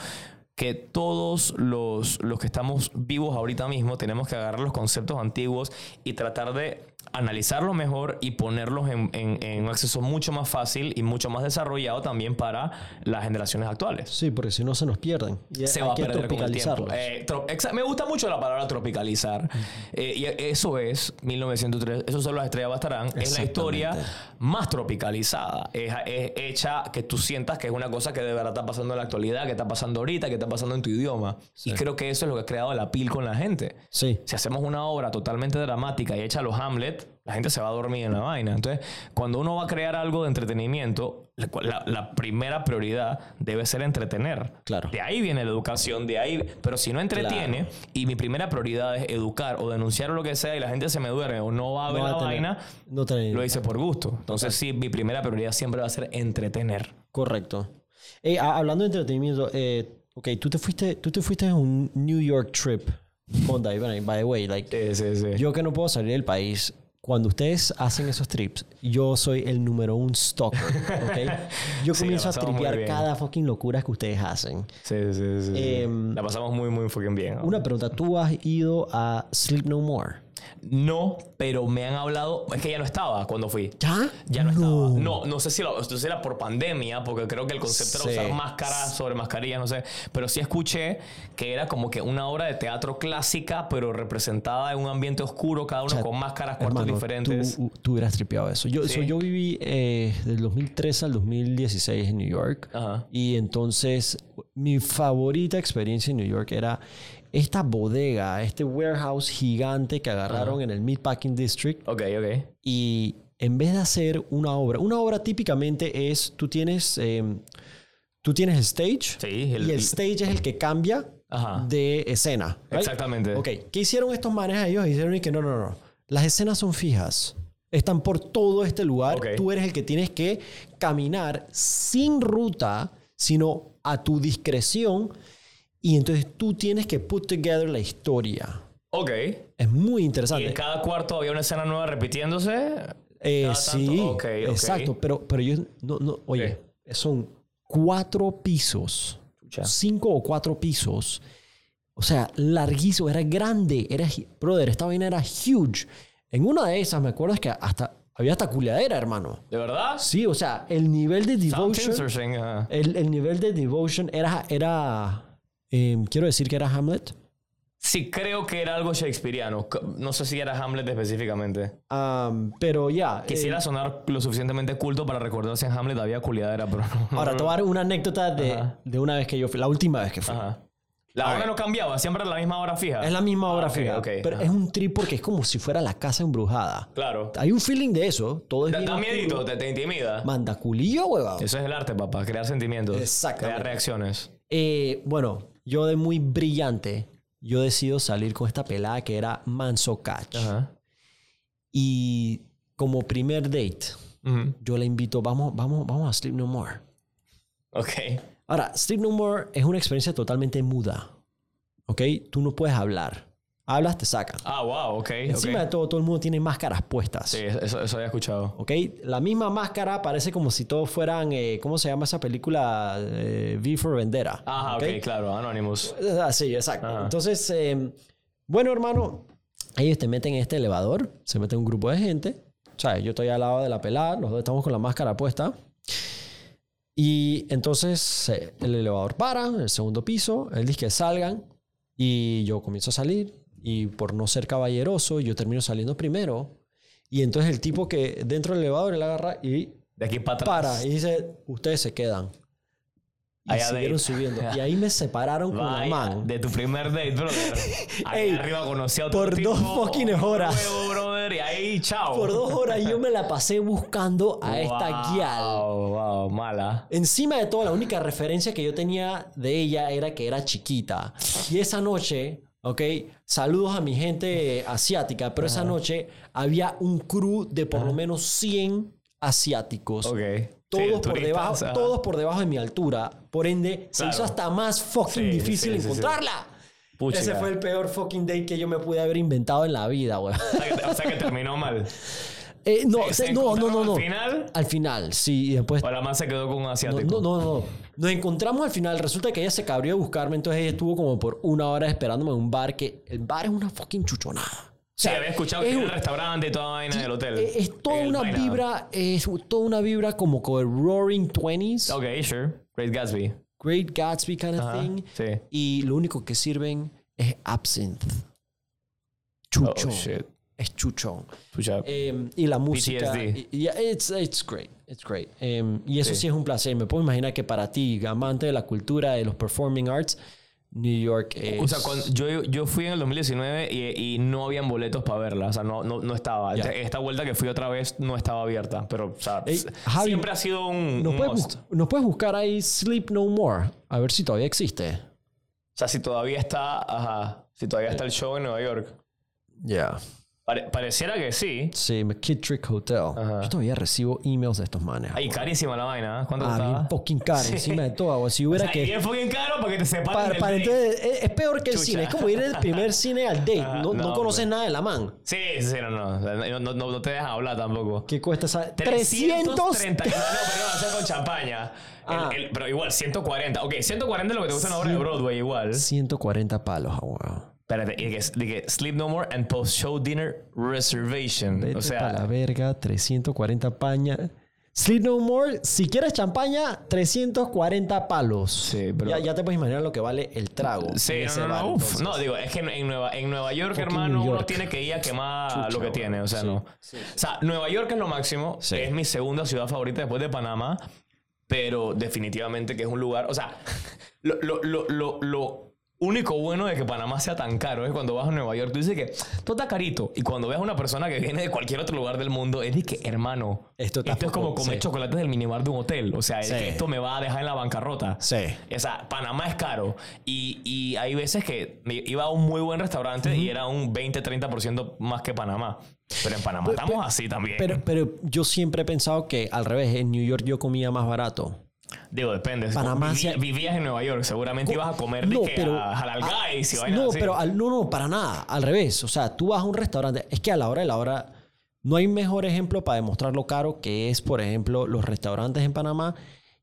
Que todos los, los que estamos vivos ahorita mismo tenemos que agarrar los conceptos antiguos y tratar de analizarlos mejor y ponerlos en, en- en un acceso mucho más fácil y mucho más desarrollado también para las generaciones actuales. Sí, porque si no se nos pierden. Y Se hay va a perder con el tiempo. Eh, me gusta mucho la palabra tropicalizar. Eh, y eso es 1903. Eso son las estrellas bastarán. Es la historia más tropicalizada. Es, es hecha que tú sientas que es una cosa que de verdad está pasando en la actualidad, que está pasando ahorita, que está pasando en tu idioma. Y creo que eso es lo que ha creado la pil con la gente. Sí. Si hacemos una obra totalmente dramática y hecha a los Hamlet, la gente se va a dormir en la vaina. Entonces, cuando uno va a crear algo de entretenimiento, la, primera prioridad debe ser entretener. Claro. De ahí viene la educación, de ahí. Pero si no entretiene y mi primera prioridad es educar o denunciar o lo que sea y la gente se me duerme o no va a No ver va la a tener- vaina, no lo hice por gusto. Entonces, sí, mi primera prioridad siempre va a ser entretener. Correcto. Eh, ha- hablando de entretenimiento, eh, ok, tú te fuiste, tú te fuiste en un New York trip con Dave, by the way, like, Sí, sí, sí. yo que no puedo salir del país, cuando ustedes hacen esos trips, yo soy el número un stalker, (laughs) ¿ok? Yo comienzo a tripear cada fucking locura que ustedes hacen. Sí, sí, sí, sí. Em, la pasamos muy, muy fucking bien. ¿no? Una pregunta, ¿tú has ido a Sleep No More? No, pero me han hablado. Es que ya no estaba cuando fui. ¿Ya? Ya no, estaba. No, no sé si, lo- era por pandemia, porque creo que el concepto Sí. era usar máscaras sobre mascarillas, no sé. Pero sí escuché que era como que una obra de teatro clásica, pero representada en un ambiente oscuro, cada uno sea, con máscaras, cuartos Hermano, diferentes. Tú, tú hubieras tripeado eso. Yo, Sí. yo viví eh, del 2013 al 2016 en New York. Ajá. Y entonces mi favorita experiencia en New York era esta bodega, este warehouse gigante que agarraron en el Meatpacking District. Ok, ok. Y en vez de hacer una obra, una obra típicamente es, tú tienes, eh, tú tienes stage. Sí, el- y el stage es el que cambia Ajá. de escena. right? Exactamente. Ok, ¿qué hicieron estos manes a ellos? Hicieron y que no, no, no. Las escenas son fijas. Están por todo este lugar. Tú eres el que tienes que caminar sin ruta, sino a tu discreción. Y entonces tú tienes que put together la historia. Ok. Es muy Y interesante. en cada cuarto había una escena nueva repitiéndose. Eh, sí, exacto. Pero, pero yo, no, no, oye, son cuatro pisos, Chucha. cinco o cuatro pisos. O sea, larguísimo, era grande, era, brother, esta vaina era huge. En una de esas, me acuerdo es que hasta, había hasta culiadera, hermano. ¿De verdad? Sí, o sea, el nivel de devotion, censoring, ajá. el, el nivel de devotion era, era, em, quiero decir que era Hamlet. Sí, creo que era algo shakespeariano. C- No sé si era Hamlet específicamente. Am, pero ya. Quisiera eh, sonar lo suficientemente culto para recordar si en Hamlet había culiadera, pero no. ahora, te voy a dar una anécdota de, de una vez que yo fui, la última vez que fui. Ajá. La hora no cambiaba, siempre era la misma hora fija. Es la misma obra Ah, fija. ok, pero ajá. es un trip porque es como si fuera la casa embrujada. Claro. Hay un feeling de eso. Todo es Da, bien da miedito, te, te intimida. Manda culillo, huevón. Eso es el arte, papá. Crear sentimientos. Exactamente. Crear reacciones. Eh, bueno, yo de muy brillante, yo decido salir con esta pelada que era Manso Catch. Ajá. Y como primer date, yo le invito, vamos, vamos, vamos a Sleep No More. Ok. Ahora, Sleep No More es una experiencia totalmente muda. ¿Ok? Tú no puedes hablar. Hablas, te sacan. Ah, wow, ok. Encima ok. de todo, todo el mundo tiene máscaras puestas. Sí, eso, eso había escuchado. ¿Ok? La misma máscara parece como si todos fueran, eh, ¿cómo se llama esa película? Eh, V for Vendetta. Ajá, ok, claro. Anonymous. Ah, sí, exacto. Ajá. Entonces, eh, bueno, hermano, ellos te meten en este elevador, se mete un grupo de gente. ¿Sabes? Yo estoy al lado de la pelada, los dos estamos con la máscara puesta. Y entonces eh, el elevador para, el segundo piso, él dice que salgan y yo comienzo a salir y por no ser caballeroso yo termino saliendo primero. Y entonces el tipo que dentro del elevador él agarra y De aquí para atrás. para y dice, ustedes se quedan. Y Allá siguieron date. subiendo. (laughs) Y ahí me separaron con Vaya, man. de tu primer date, brother. (laughs) Ahí Ey, arriba conocí a otro por tipo, dos fucking horas. nuevo, brother, y ahí, chao. Por dos horas yo me la pasé buscando a esta wow, guial. Wow, mala. Encima de todo, la única referencia que yo tenía de ella era que era chiquita. Y esa noche, ok, saludos a mi gente asiática, pero esa noche había un crew de por lo menos 100 asiáticos. Ok. Todos, Sí, por turistas, debajo, todos por debajo de mi altura. Por ende, se hizo hasta más fucking Sí, difícil sí, encontrarla. Puchica. Ese fue el peor fucking date que yo me pude haber inventado en la vida, güey. O sea, que, terminó mal. (laughs) Eh, no, ¿Se- se- se no, no, no, no. al final? Al final, sí. Y después O la más se quedó con un No, asiático. no, no, no. Nos encontramos al final. Resulta que ella se cabrió a buscarme. Entonces ella estuvo como por una hora esperándome en un bar que el bar es una fucking chuchonada. O Sí, sea, había escuchado es que era un- el restaurante y toda vaina del hotel. Es, es toda una vibra, es toda una vibra como con el Roaring Twenties, Ok, sure. Great Gatsby. Great Gatsby kind of Ajá, thing. sí. Y lo único que sirven es absinthe. Chuchón. Oh, shit. Es chuchón. Eh, y la música. PTSD. y- y- it's, it's great. It's great. Eh, y eso sí. Sí. es un placer. Me puedo imaginar que para ti, amante de la cultura, de los performing arts, New York es. O sea, cuando yo, yo fui en el 2019 y, y no habían boletos para verla. O sea, no, no, no estaba. Esta vuelta que fui otra vez no estaba abierta. Pero, o sea, Ey, s- Javi, siempre ha sido un, ¿nos un puedes, must. bus- nos puedes buscar ahí Sleep No More. A ver si todavía existe. O sea, si todavía está, ajá, si todavía está el show en Nueva York. Ya. Pare- pareciera que sí. Sí, McKittrick Hotel. Ajá. Yo todavía recibo emails de estos manes. Ay, carísima la vaina. ¿eh? ¿Cuánto Ah, costaba? bien fucking caro. Encima de todo. Si O hubiera (laughs) sea, que. y es fucking caro para que te separen Para, del para entonces, es, es peor que el Chucha. cine. Es como ir del primer (laughs) cine al date. No, no no, conoces pues. nada de la man. Sí, sí, no, no. O No, no, no- te dejas hablar tampoco. ¿Qué cuesta esa? 330. 300. No, pero va a ser con champaña. El- Ah. el- pero igual, 140. Ok, 140 es lo que te gusta en una obra de Broadway, igual. 140 palos, ah, wow. Espérate, que, de que Sleep No More and Post Show Dinner Reservation. Vete o sea, la verga, 340 paña. Sleep No More, si quieres champaña, 340 palos. Sí, pero- Ya, ya te puedes imaginar lo que vale el trago. Sí, no, no, bar, no, uf. entonces. no, digo, es que en, en Nueva, en Nueva York, Fucking hermano, New uno tiene que ir a quemar Chucha, lo que tiene, o sea, sí, no. O sea, Nueva York es lo máximo, Sí. es mi segunda ciudad favorita después de Panamá, pero definitivamente que es un lugar, o sea, lo, lo, lo único bueno de que Panamá sea tan caro es cuando vas a Nueva York, tú dices que todo está carito, y cuando ves a una persona que viene de cualquier otro lugar del mundo, es de que, hermano, Esto es como comer sí. chocolates del minibar de un hotel, o sea, es Sí. que esto me va a dejar en la bancarrota. Sí. O sea, Panamá es caro. Y, y hay veces que me iba a un muy buen restaurante y era un 20-30% más que Panamá. Pero en Panamá estamos así también. Pero, pero yo siempre he pensado que al revés, en New York yo comía más barato. Digo, depende. Panamá Viví- sí hay- Vivías en Nueva York, seguramente ibas a comer No, de pero- a Halal Guys y No, así. pero al- no, no, para nada. Al revés. O sea, tú vas a un restaurante. Es que a la hora de la hora no hay mejor ejemplo para demostrar lo caro que es, por ejemplo, los restaurantes en Panamá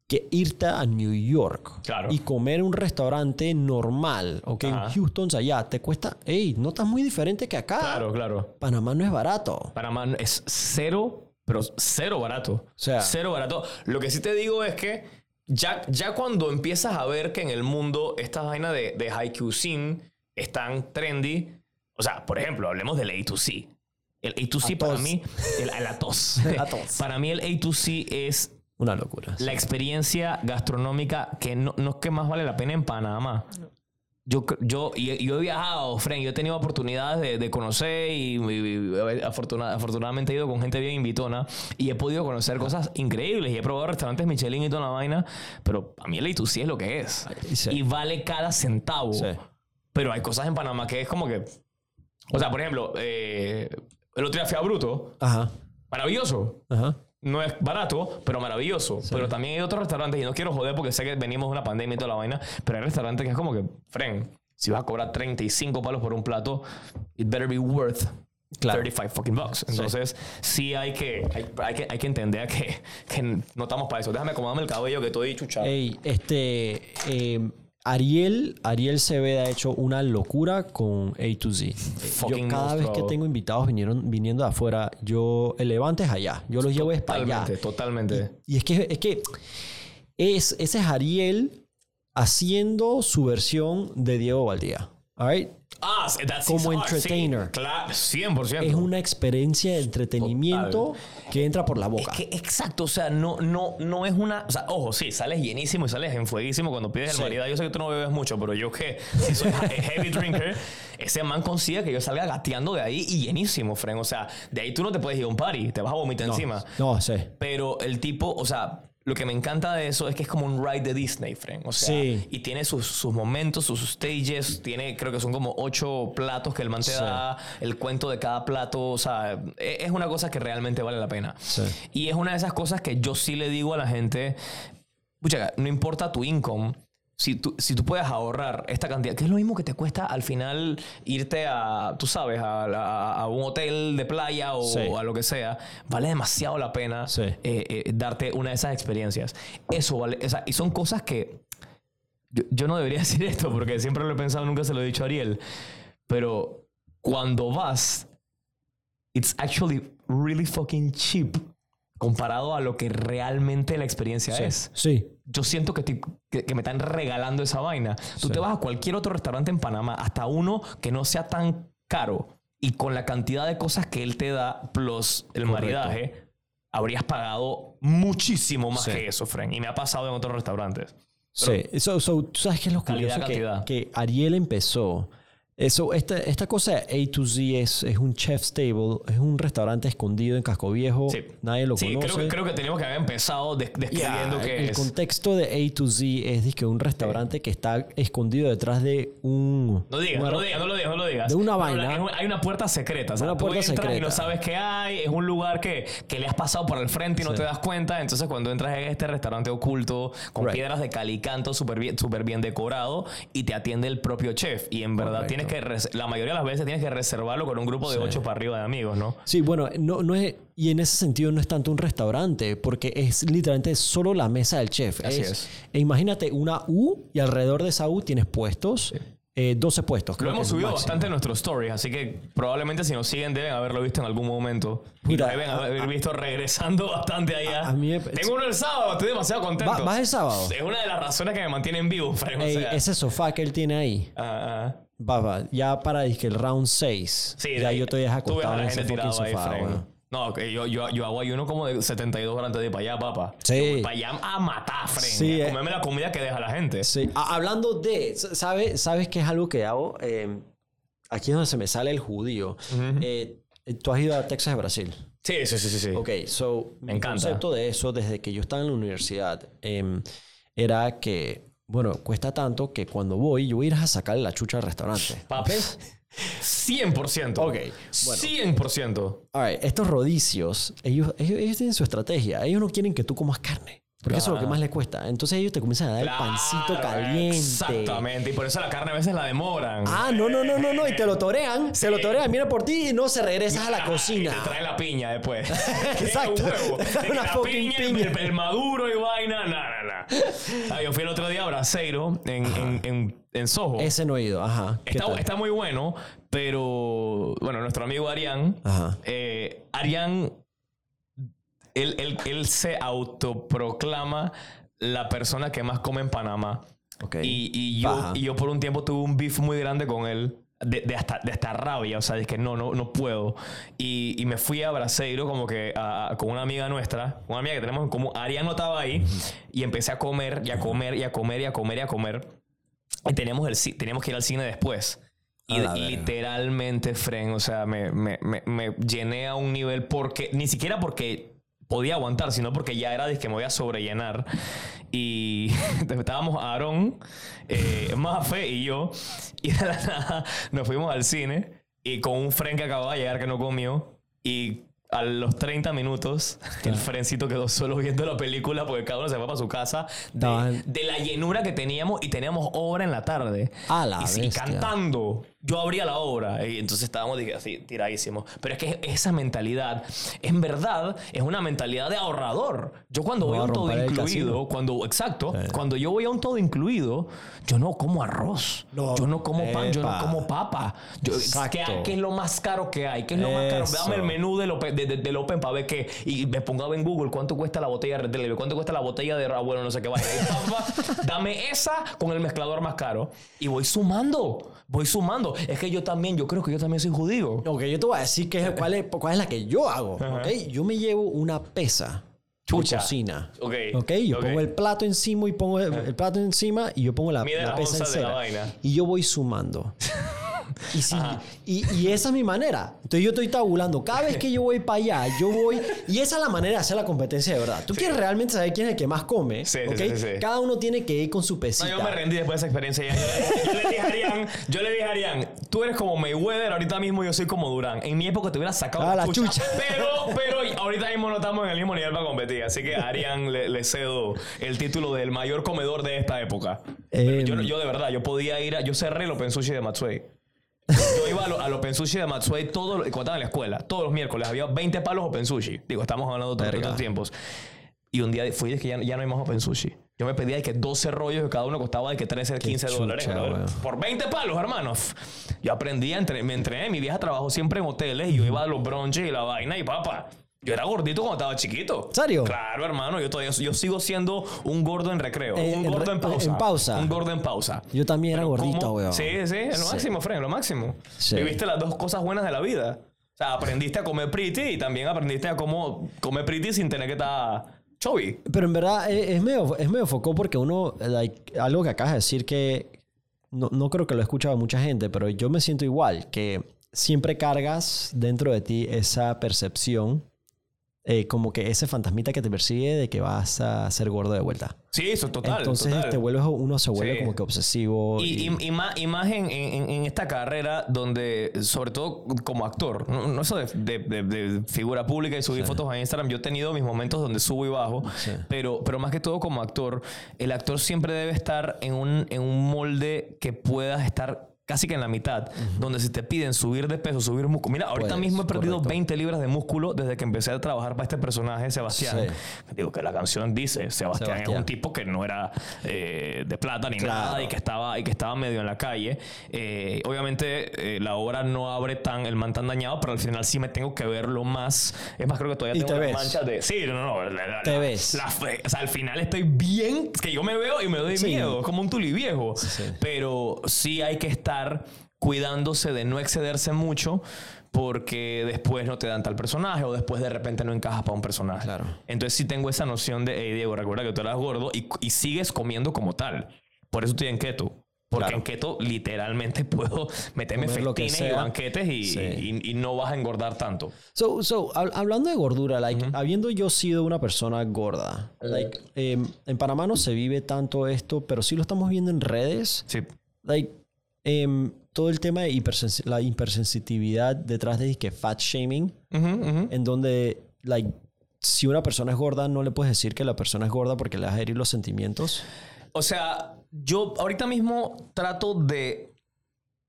que irte a New York Claro. y comer un restaurante normal, ¿ok? En. Houston, allá, te cuesta, hey, no estás muy diferente que acá. Claro, claro. Panamá no es barato. Panamá es cero, pero cero barato. sea- cero barato. Lo que sí te digo es que ya, ya cuando empiezas a ver que en el mundo estas vainas de, de high cuisine están trendy, o sea, por ejemplo, hablemos del A2C. El A2C La para mí, el, la tos. (laughs) La tos. para mí el A2C es Una locura. la experiencia gastronómica que no, no es que más vale la pena en Panamá. Yo, yo, y- yo he viajado, Fren, yo he tenido oportunidades de, de conocer y, y- y afortuna- afortunadamente he ido con gente bien invitona y he podido conocer cosas increíbles y he probado restaurantes Michelin y toda la vaina, pero a mí el A2C es lo que es. Sí. Y vale cada centavo. Sí. Pero hay cosas en Panamá que es como que... O sea, por ejemplo, eh, el otro día fui a Bruto, Ajá, maravilloso ajá. No es barato, pero maravilloso. Pero también hay otros restaurantes, y no quiero joder porque sé que venimos de una pandemia y toda la vaina, pero hay restaurantes que es como que, Fren, si vas a cobrar 35 palos por un plato, it better be worth Claro. 35 fucking bucks. Entonces, sí, hay, que, hay, hay que hay que entender que, que no estamos para eso. Déjame acomodarme el cabello que estoy chuchado. Ey, este. eh, Ariel, Ariel Ceveda ha hecho una locura con A to Z. Fucking yo cada vez que tengo invitados vinieron, viniendo de afuera, yo el levante es allá. Yo los llevo es para allá. Totalmente, totalmente. Y es que, es que es, ese es Ariel haciendo su versión de Diego Valdía. All right? Ah, that's Como art, sí. entertainer. claro, 100%. Es una experiencia de entretenimiento que entra por la boca. Es que exacto, o sea, no, no, no es una. O sea, ojo, sí, sales llenísimo y sales enfueguísimo cuando pides Sí. el variedad. Yo sé que tú no bebes mucho, pero yo que sí soy (laughs) he- heavy drinker, ese man consigue que yo salga gateando de ahí y llenísimo, Fren. O sea, de ahí tú no te puedes ir a un party, te vas a vomitar encima. No, sí. Pero el tipo, o sea, lo que me encanta de eso es que es como un ride de Disney, friend. O sea, Sí. y tiene sus, sus momentos, sus stages. Tiene, creo que son como ocho platos que el man te Sí. da, el cuento de cada plato. O sea, e- es una cosa que realmente vale la pena. Sí. Y es una de esas cosas que yo sí le digo a la gente, pucha, no importa tu income. Si tú, si tú puedes ahorrar esta cantidad, que es lo mismo que te cuesta al final irte a, tú sabes, a, a un hotel de playa o Sí. a lo que sea, vale demasiado la pena Sí. eh, eh, darte una de esas experiencias. Eso vale, o sea, y son cosas que yo, yo no debería (laughs) decir esto porque siempre lo he pensado, nunca se lo he dicho a Ariel, pero cuando vas, it's actually really fucking cheap comparado a lo que realmente la experiencia Sí. es. Sí. Yo siento que, te- que, que me están regalando esa vaina. Tú Sí. te vas a cualquier otro restaurante en Panamá, hasta uno que no sea tan caro, y con la cantidad de cosas que él te da, plus el Correcto. maridaje, habrías pagado muchísimo más Sí. que eso, Fren. Y me ha pasado en otros restaurantes. Sí, so, so, tú sabes qué es lo Calidad, curioso que, que Ariel empezó. Eso, esta, esta cosa de A to Z es, es un chef's table, es un restaurante escondido en Casco Viejo. Sí. Nadie lo Sí, conoce. creo que, creo que teníamos que haber empezado des- describiendo Ya, que el es. contexto de A to Z es que un restaurante que está escondido detrás de un. No digas, un no digas, no lo digas, no lo digas. De una vaina. es un- hay una puerta secreta. O sea, Una tú puerta entras y secreta. no sabes qué hay. Es un lugar que, que le has pasado por el frente y no Sí. te das cuenta. Entonces, cuando entras en este restaurante oculto con Right. piedras de calicanto súper bien, súper bien decorado y te atiende el propio chef. Y en verdad Correcto. tienes que, la mayoría de las veces tienes que reservarlo con un grupo de Sí. ocho para arriba de amigos, ¿no? Sí, bueno, no, no es, y en ese sentido no es tanto un restaurante, porque es literalmente solo la mesa del chef. Así es. e imagínate una U y alrededor de esa U tienes puestos, eh, 12 puestos. Lo creo que hemos es subido máximo. bastante en nuestros stories, así que probablemente si nos siguen deben haberlo visto en algún momento. Y Mira, lo deben haber visto regresando (laughs) bastante allá. a mí me- Tengo uno el sábado, estoy demasiado contento. Va- ¿Vas el sábado? Es una de las razones que me mantienen vivo, Fren. (laughs) O Ey, sea, ese sofá que él tiene ahí, ah, ah. Va, ya para dizque el round 6. Sí, ya de- yo estoy acostado en ese fucking ahí, sofá. Weón. No, que yo, yo, yo hago ayuno como de 72 horas antes de ir para allá, papá. Sí. Para allá a matar, Fren. Sí, a eh. comerme la comida que deja la gente. Sí. A- hablando de, ¿sabes sabes qué es algo que hago? Eh, aquí es donde se me sale el judío. Eh, Tú has ido a Texas, Brasil. Sí, sí, sí, sí. sí. Ok, so, Me encanta. concepto de eso desde que yo estaba en la universidad em, era que, bueno, cuesta tanto que cuando voy, yo voy a ir a sacarle la chucha al restaurante. (laughs) Papi. 100%. Ok, bueno. 100%. All right, estos rodicios, ellos, ellos, ellos tienen su estrategia. Ellos no quieren que tú comas carne. Porque eso es lo que más les cuesta. Entonces ellos te comienzan a dar el pancito Claro, caliente. Exactamente. Y por eso la carne a veces la demoran. Ah, no, no, no, no, no. Y te lo torean. Se lo torean. Mira por ti y no se regresas a la cocina. Y te traen la piña después. (laughs) (laughs) Exacto. Un huevo. Una la fucking piña, piña. El, el maduro y vaina. No, no, no. Ah, (laughs) yo fui el otro día a Braseiro en, en, en, en Soho. Ese no he ido. Ajá. ¿Qué Está, muy bueno, pero bueno, nuestro amigo Arián, Ajá. eh, Arián, él, él- él se autoproclama la persona que más come en Panamá. Ok. Y, y yo, y yo por un tiempo tuve un beef muy grande con él. De, de hasta, de hasta rabia, o sea, de que no, no, no puedo. Y, y me fui a Braseiro como que a- a- con una amiga nuestra, una amiga que tenemos en común. Arián no estaba ahí. Y empecé a comer y a comer y a comer y a comer y a comer. Y teníamos, el, ci- teníamos que ir al cine después. Y A la verga. literalmente, Fren, o sea, me, me, me, me llené a un nivel porque, ni siquiera porque podía aguantar, sino porque ya era de que me voy a sobrellenar. Y (laughs) estábamos Aarón, eh, Mafe y yo, y de la nada nos fuimos al cine y con un Fren que acababa de llegar que no comió. Y a los 30 minutos, el Frencito quedó solo viendo la película porque cada uno se fue para su casa de, la llenura que teníamos y teníamos obra en la tarde. A la y, cantando. Yo abría la obra y entonces estábamos así tiradísimos. Pero es que esa mentalidad, en verdad, es una mentalidad de ahorrador. Yo cuando Voy voy a un todo incluido, cuando, exacto, cuando yo voy a un todo incluido, yo no como arroz. No. Yo no como pan, yo no como papa. Yo. ¿qué, qué es lo más caro que hay? ¿Qué es lo más caro? Dame el menú del Open, de- de- del Open para ver qué. Y me pongo en Google cuánto cuesta la botella de Red cuánto cuesta la botella de Rabuelo, no sé qué vaya. (laughs) Dame esa con el mezclador más caro. Y voy sumando. Voy sumando. Es que yo también, yo creo que yo también soy judío. Ok, yo te voy a decir que, cuál, es, cuál es la que yo hago. Ok, yo me llevo una pesa. por Chucha. cocina. Ok, Ok, yo ok. pongo el plato encima y pongo el, el plato encima y yo pongo la, la pesa vaina. Y yo voy sumando. (laughs) Y, si- y, y esa es mi manera. Entonces yo estoy tabulando. Cada vez que yo voy para allá, yo voy. Y esa es la manera de hacer la competencia de verdad. Tú quieres realmente saber quién es el que más come. Sí, sí. Cada uno tiene que ir con su No, pesita. yo me rendí después de esa experiencia. ya. Yo, le- yo le dije a Arián, yo le dije a Arián, tú eres como Mayweather, ahorita mismo yo soy como Durán. En mi época te hubiera sacado Ah, la, la chucha. chucha. Pero, pero ahorita mismo no estamos en el mismo nivel para competir. Así que a Arián le, le cedo el título del mayor comedor de esta época. Em. yo, yo de verdad, yo podía ir a... Yo cerré el Open Sushi de Matsuei. Yo iba a lo- Open Sushi de Matsuei todo, cuando estaba en la escuela, todos los miércoles. Había 20 palos Open Sushi. Digo, estamos hablando de otros tiempos. Y un día fui de que ya, ya no hay más Open Sushi. Yo me pedía de que 12 rollos que cada uno costaba de que 13, 15 chucha, dólares. Por 20 palos, hermanos. Yo aprendí, entre- me entrené. Mi vieja trabajó siempre en hoteles y yo iba a los brunches y la vaina y papá. Yo era gordito cuando estaba chiquito. ¿En serio? Claro, hermano. Yo todavía yo sigo siendo un gordo en recreo. Eh, un gordo re- en pausa. en pausa. Un gordo en pausa. Yo también era gordito, weón. Sí, sí, en lo Sí. máximo, Fred, en lo máximo. Sí. Viviste las dos cosas buenas de la vida. O sea, aprendiste a comer pretty y también aprendiste a cómo comer pretty sin tener que estar chubby. Pero en verdad es, es medio, es medio foco porque uno, like, algo que acabas de decir que no, no creo que lo he escuchado mucha gente, pero yo me siento igual, que siempre cargas dentro de ti esa percepción, eh, como que ese fantasmita que te persigue de que vas a ser gordo de vuelta. Sí, eso es total. Entonces total. te vuelves, uno se vuelve Sí. como que obsesivo. Y, y- y- y más, en, en- en esta carrera donde, sobre todo como actor, no, no eso de, de- de- de figura pública y subir fotos a Instagram, yo he tenido mis momentos donde subo y bajo, Sí. pero, pero más que todo como actor, el actor siempre debe estar en un, en un molde que puedas estar casi que en la mitad, donde si te piden subir de peso, subir músculo. Mira, ahorita Puedes, mismo he perdido correcto. 20 libras de músculo desde que empecé a trabajar para este personaje, Sebastián. Sí. Digo que la canción dice, Sebastián, es un tipo que no era eh, de plata ni Claro. nada y que estaba y que estaba medio en la calle. Eh, obviamente eh, la obra no abre tan el man tan dañado, pero al final sí me tengo que verlo más. Es más, creo que todavía tengo te ves. manchas de. Sí, no, no. la- la- Te la- ves. la fe- o sea, al final estoy bien, que yo me veo y me doy Sí. miedo, es como un tuli viejo. sí. Pero sí hay que estar cuidándose de no excederse mucho. Porque después no te dan tal personaje o después de repente no encajas para un personaje. Claro. Entonces sí tengo esa noción de, hey Diego, recuerda que tú eras gordo y, y sigues comiendo como tal. Por eso estoy en keto. Porque Claro. en keto literalmente (laughs) puedo meterme festines y banquetes y, Sí. y- y no vas a engordar tanto. So, so, hab- hablando de gordura, like, habiendo yo sido una persona gorda, like, em, en Panamá no se vive tanto esto, pero sí lo estamos viendo en redes. Sí. Like, em, todo el tema de hipersens- la hipersensitividad detrás de que fat shaming, en donde, like, si una persona es gorda, no le puedes decir que la persona es gorda porque le vas a herir los sentimientos. O sea, yo ahorita mismo trato de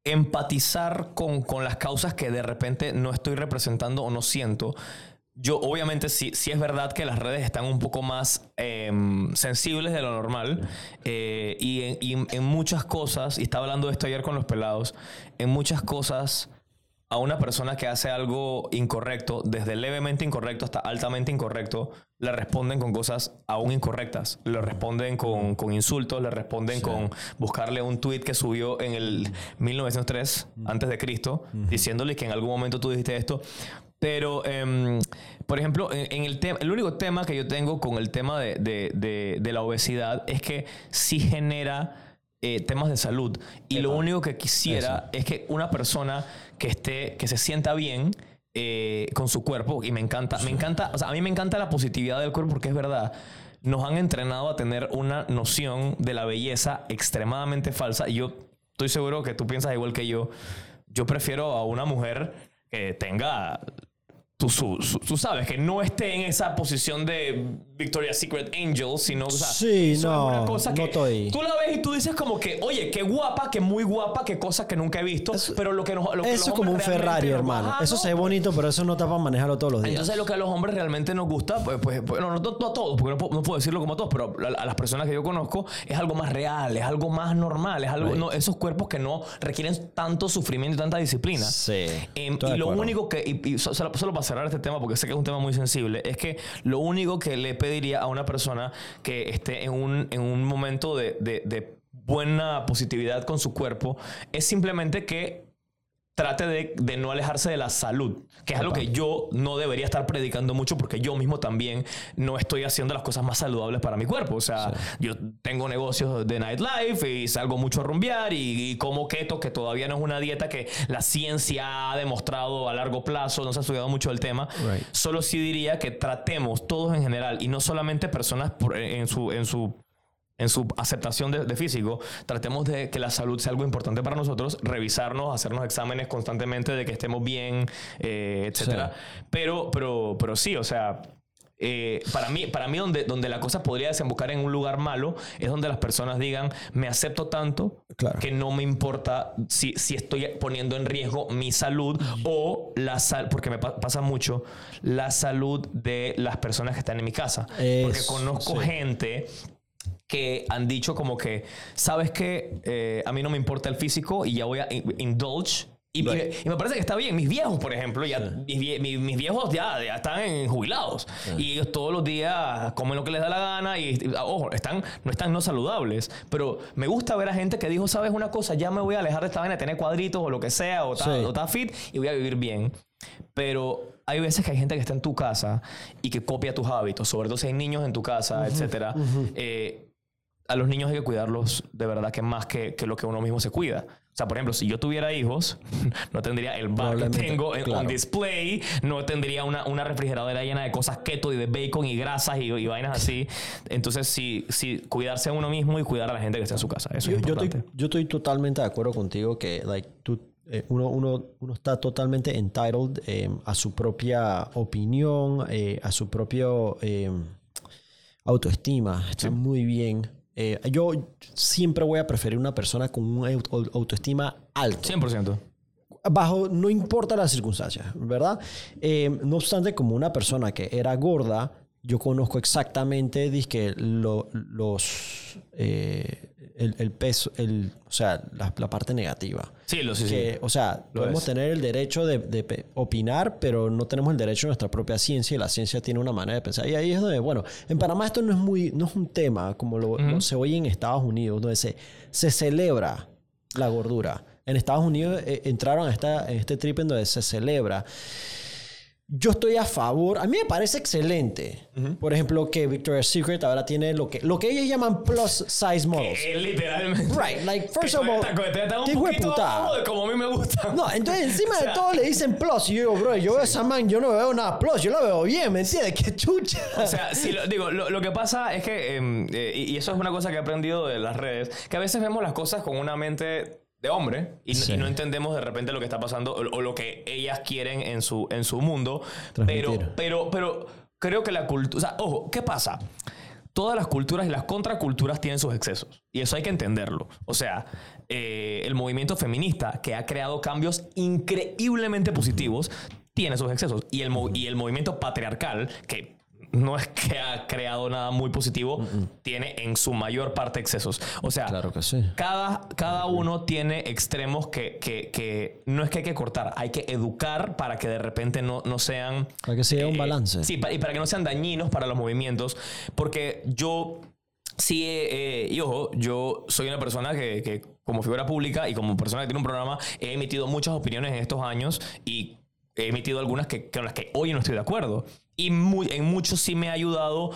empatizar con, con las causas que de repente no estoy representando o no siento. Yo, obviamente, sí, sí es verdad que las redes están un poco más em, sensibles de lo normal. eh, y, en, y en- en muchas cosas, y estaba hablando de esto ayer con los pelados, en muchas cosas a una persona que hace algo incorrecto, desde levemente incorrecto hasta altamente incorrecto, le responden con cosas aún incorrectas. Le responden con, con insultos, le responden con buscarle un tweet que subió en el 1903, antes de Cristo, diciéndole que en algún momento tú dijiste esto. Pero, em, por ejemplo, en, el tema, el único tema que yo tengo con el tema de, de- de- de la obesidad es que sí genera eh, temas de salud. Y lo único que quisiera es que una persona que esté, que se sienta bien eh, con su cuerpo, y me encanta, me encanta, o sea, a mí me encanta la positividad del cuerpo porque es verdad. Nos han entrenado a tener una noción de la belleza extremadamente falsa. Y yo estoy seguro que tú piensas igual que yo. Yo prefiero a una mujer que tenga tú, su- su- tú sabes, que no esté en esa posición de Victoria's Secret Angel, sino, o sea, Sí, eso es no, una cosa no que estoy. tú la ves y tú dices como que, oye, qué guapa, qué muy guapa, qué cosa que nunca he visto, pero lo que nos, lo que Eso es como un Ferrari, hermano. Eso no, se ve bonito, pero eso no está para manejarlo todos los días. entonces lo que a los hombres realmente nos gusta, pues, pues bueno, no, no a todos, porque no puedo, no puedo decirlo como a todos, pero a, a las personas que yo conozco es algo más real, es algo más normal, es algo, Right. no, esos cuerpos que no requieren tanto sufrimiento y tanta disciplina. Sí, Em, y lo acuerdo. único que, y, y so- solo, solo para cerrar este tema, porque sé que es un tema muy sensible, es que lo único que le pediría a una persona que esté en un, en un momento de, de- de buena positividad con su cuerpo es simplemente que trate de, de no alejarse de la salud, que es algo que yo no debería estar predicando mucho porque yo mismo también no estoy haciendo las cosas más saludables para mi cuerpo. O sea, yo tengo negocios de nightlife y salgo mucho a rumbear y, y como keto, que todavía no es una dieta que la ciencia ha demostrado a largo plazo, no se ha estudiado mucho el tema. Right. Solo sí diría que tratemos todos en general y no solamente personas por- en su... En su en su aceptación de, de físico, tratemos de que la salud sea algo importante para nosotros, revisarnos, hacernos exámenes constantemente de que estemos bien, eh, etcétera. Pero, pero, pero sí, o sea, eh, para mí, para mí donde, donde la cosa podría desembocar en un lugar malo es donde las personas digan, me acepto tanto Claro. que no me importa si, si estoy poniendo en riesgo mi salud o la sal, porque me pa- pasa mucho, la salud de las personas que están en mi casa. porque conozco sí. gente que han dicho como que, ¿sabes qué? a mí no me importa el físico y ya voy a in- indulge. Y, y- Right. y me parece que está bien. Mis viejos, por ejemplo, ya, mis, vie- mi- mis viejos ya, ya están en jubilados. Y ellos todos los días comen lo que les da la gana. Y, y, ojo, están, no están no saludables. Pero me gusta ver a gente que dijo, ¿sabes una cosa? Ya me voy a alejar de esta vaina, tener cuadritos o lo que sea, o está, Sí. o está fit y voy a vivir bien. Pero hay veces que hay gente que está en tu casa y que copia tus hábitos, sobre todo si hay niños en tu casa, etcétera. Eh, a los niños hay que cuidarlos de verdad que más que, que lo que uno mismo se cuida. O sea, por ejemplo, si yo tuviera hijos, (laughs) no tendría el bar que tengo en claro. on display, no tendría una, una refrigeradora llena de cosas keto y de bacon y grasas y, y vainas así. Entonces, sí, sí, cuidarse a uno mismo y cuidar a la gente que está en su casa. Eso yo, es yo importante. estoy, yo estoy totalmente de acuerdo contigo que like, tú, eh, uno, uno, uno está totalmente entitled eh, a su propia opinión, eh, a su propio eh, autoestima. Está muy bien. Eh, yo siempre voy a preferir una persona con una auto- autoestima alto. 100%. bajo, no importa las circunstancias, ¿verdad? Eh, no obstante, como una persona que era gorda, yo conozco exactamente dizque, lo- los, eh, el, el peso, el, o sea, la, la parte negativa. Sí, lo sí, sí. O sea, Lo podemos es. tener el derecho de, de opinar, pero no tenemos el derecho a nuestra propia ciencia y la ciencia tiene una manera de pensar. Y ahí es donde, bueno, en Panamá esto no es muy, no es un tema como lo, lo se oye en Estados Unidos, donde se, se celebra la gordura. En Estados Unidos eh, entraron a, esta, a este trip en donde se celebra. Yo estoy a favor, a mí me parece excelente. Por ejemplo, que Victoria's Secret ahora tiene lo que, lo que ellos llaman plus size models. Eh, literalmente. Right, like, first Que of all, qué como a mí me gusta. No, entonces encima de (laughs) todo le dicen plus. Y yo digo, bro, yo veo a esa man, yo no veo nada plus, yo la veo bien, ¿me entiendes? Qué chucha. O sea, sí, lo, digo, lo, lo que pasa es que, em, eh, y eso es una cosa que he aprendido de las redes, que a veces vemos las cosas con una mente de hombre y, no- Sí. y no entendemos de repente lo que está pasando o, o lo que ellas quieren en su, en su mundo. Pero, Transmitir. pero, pero creo que la cultura... O sea, ojo, ¿qué pasa? Todas las culturas y las contraculturas tienen sus excesos. Y eso hay que entenderlo. O sea, eh, el movimiento feminista, que ha creado cambios increíblemente positivos, tiene sus excesos. Y el, y el movimiento patriarcal, que no es que ha creado nada muy positivo, tiene en su mayor parte excesos. O sea, Claro que sí. cada, cada uno tiene extremos que, que- que no es que hay que cortar, hay que educar para que de repente no, no sean... Para que sea un eh, balance. Sí, y para que no sean dañinos para los movimientos, porque yo sí, eh, y ojo, yo soy una persona que, que como figura pública y como persona que tiene un programa, he emitido muchas opiniones en estos años y he emitido algunas que, con las que hoy no estoy de acuerdo. Y en muchos sí me ha ayudado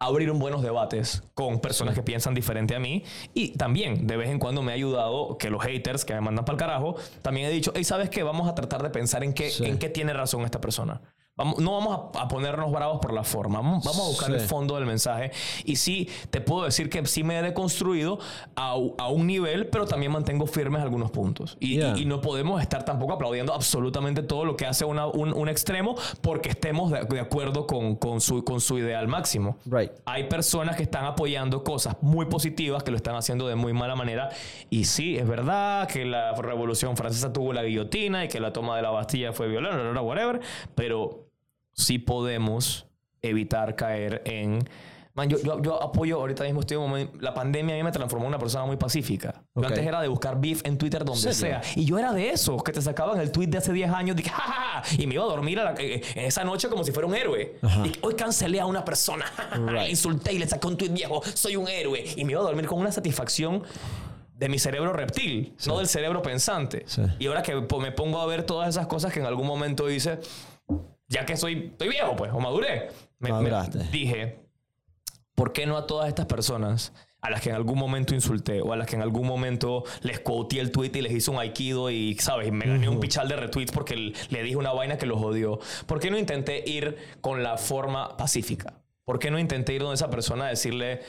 a abrir buenos debates con personas que piensan diferente a mí. Y también, de vez en cuando me ha ayudado que los haters que me mandan para el carajo, también he dicho, hey, ¿sabes qué? Vamos a tratar de pensar en qué, Sí. en qué tiene razón esta persona. Vamos, no vamos a, a ponernos bravos por la forma, vamos, vamos a buscar Sí. el fondo del mensaje. Y sí, te puedo decir que sí me he deconstruido a, a un nivel, pero también mantengo firmes algunos puntos. Y, Yeah. y- y no podemos estar tampoco aplaudiendo absolutamente todo lo que hace una- un, un extremo porque estemos de, de acuerdo con, con su, con su ideal máximo. Right. Hay personas que están apoyando cosas muy positivas que lo están haciendo de muy mala manera. Y sí, es verdad que la Revolución Francesa tuvo la guillotina y que la toma de la Bastilla fue violenta, whatever. Pero sí podemos evitar caer en... Man, yo, yo, yo apoyo, ahorita mismo estoy en un momento- La pandemia a mí me transformó en una persona muy pacífica. Yo antes era de buscar beef en Twitter donde sea. Y yo era de esos que te sacaban el tweet de hace 10 años. Dije, "Ja, ja, ja", y me iba a dormir a la- eh, en esa noche como si fuera un héroe. Ajá. Y hoy cancelé a una persona. Right. Insulté y le saqué un tweet viejo. Soy un héroe. Y me iba a dormir con una satisfacción de mi cerebro reptil, no del cerebro pensante. Y ahora que me pongo a ver todas esas cosas que en algún momento hice, ya que soy, estoy viejo, pues, o maduré, me, me dije, ¿por qué no a todas estas personas a las que en algún momento insulté o a las que en algún momento les quoteé el tweet y les hice un aikido y, ¿sabes? Y me gané un pichal de retweets porque le dije una vaina que los odió. ¿Por qué no intenté ir con la forma pacífica? ¿Por qué no intenté ir donde esa persona a decirle,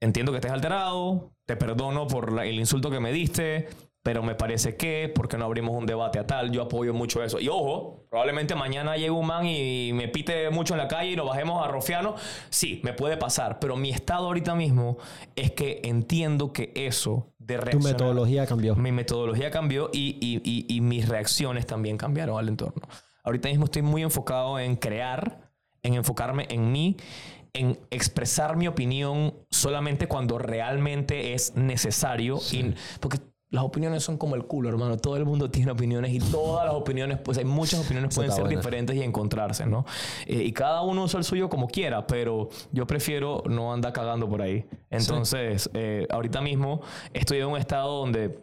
entiendo que estés alterado, te perdono por la- el insulto que me diste, pero me parece que, ¿por qué no abrimos un debate a tal? Yo apoyo mucho eso. Y ojo, probablemente mañana llegue un man y me pite mucho en la calle y nos bajemos a Rofiano. Sí, me puede pasar, pero mi estado ahorita mismo es que entiendo que eso de Tu metodología cambió. Mi metodología cambió y, y- y- y mis reacciones también cambiaron al entorno. Ahorita mismo estoy muy enfocado en crear, en enfocarme en mí, en expresar mi opinión solamente cuando realmente es necesario. Y, porque las opiniones son como el culo, hermano. Todo el mundo (laughs) tiene opiniones y todas las opiniones, pues hay muchas opiniones pueden ser buena. diferentes y encontrarse, ¿no? Eh, y cada uno usa el suyo como quiera, pero yo prefiero no andar cagando por ahí. Entonces, eh, ahorita mismo estoy en un estado donde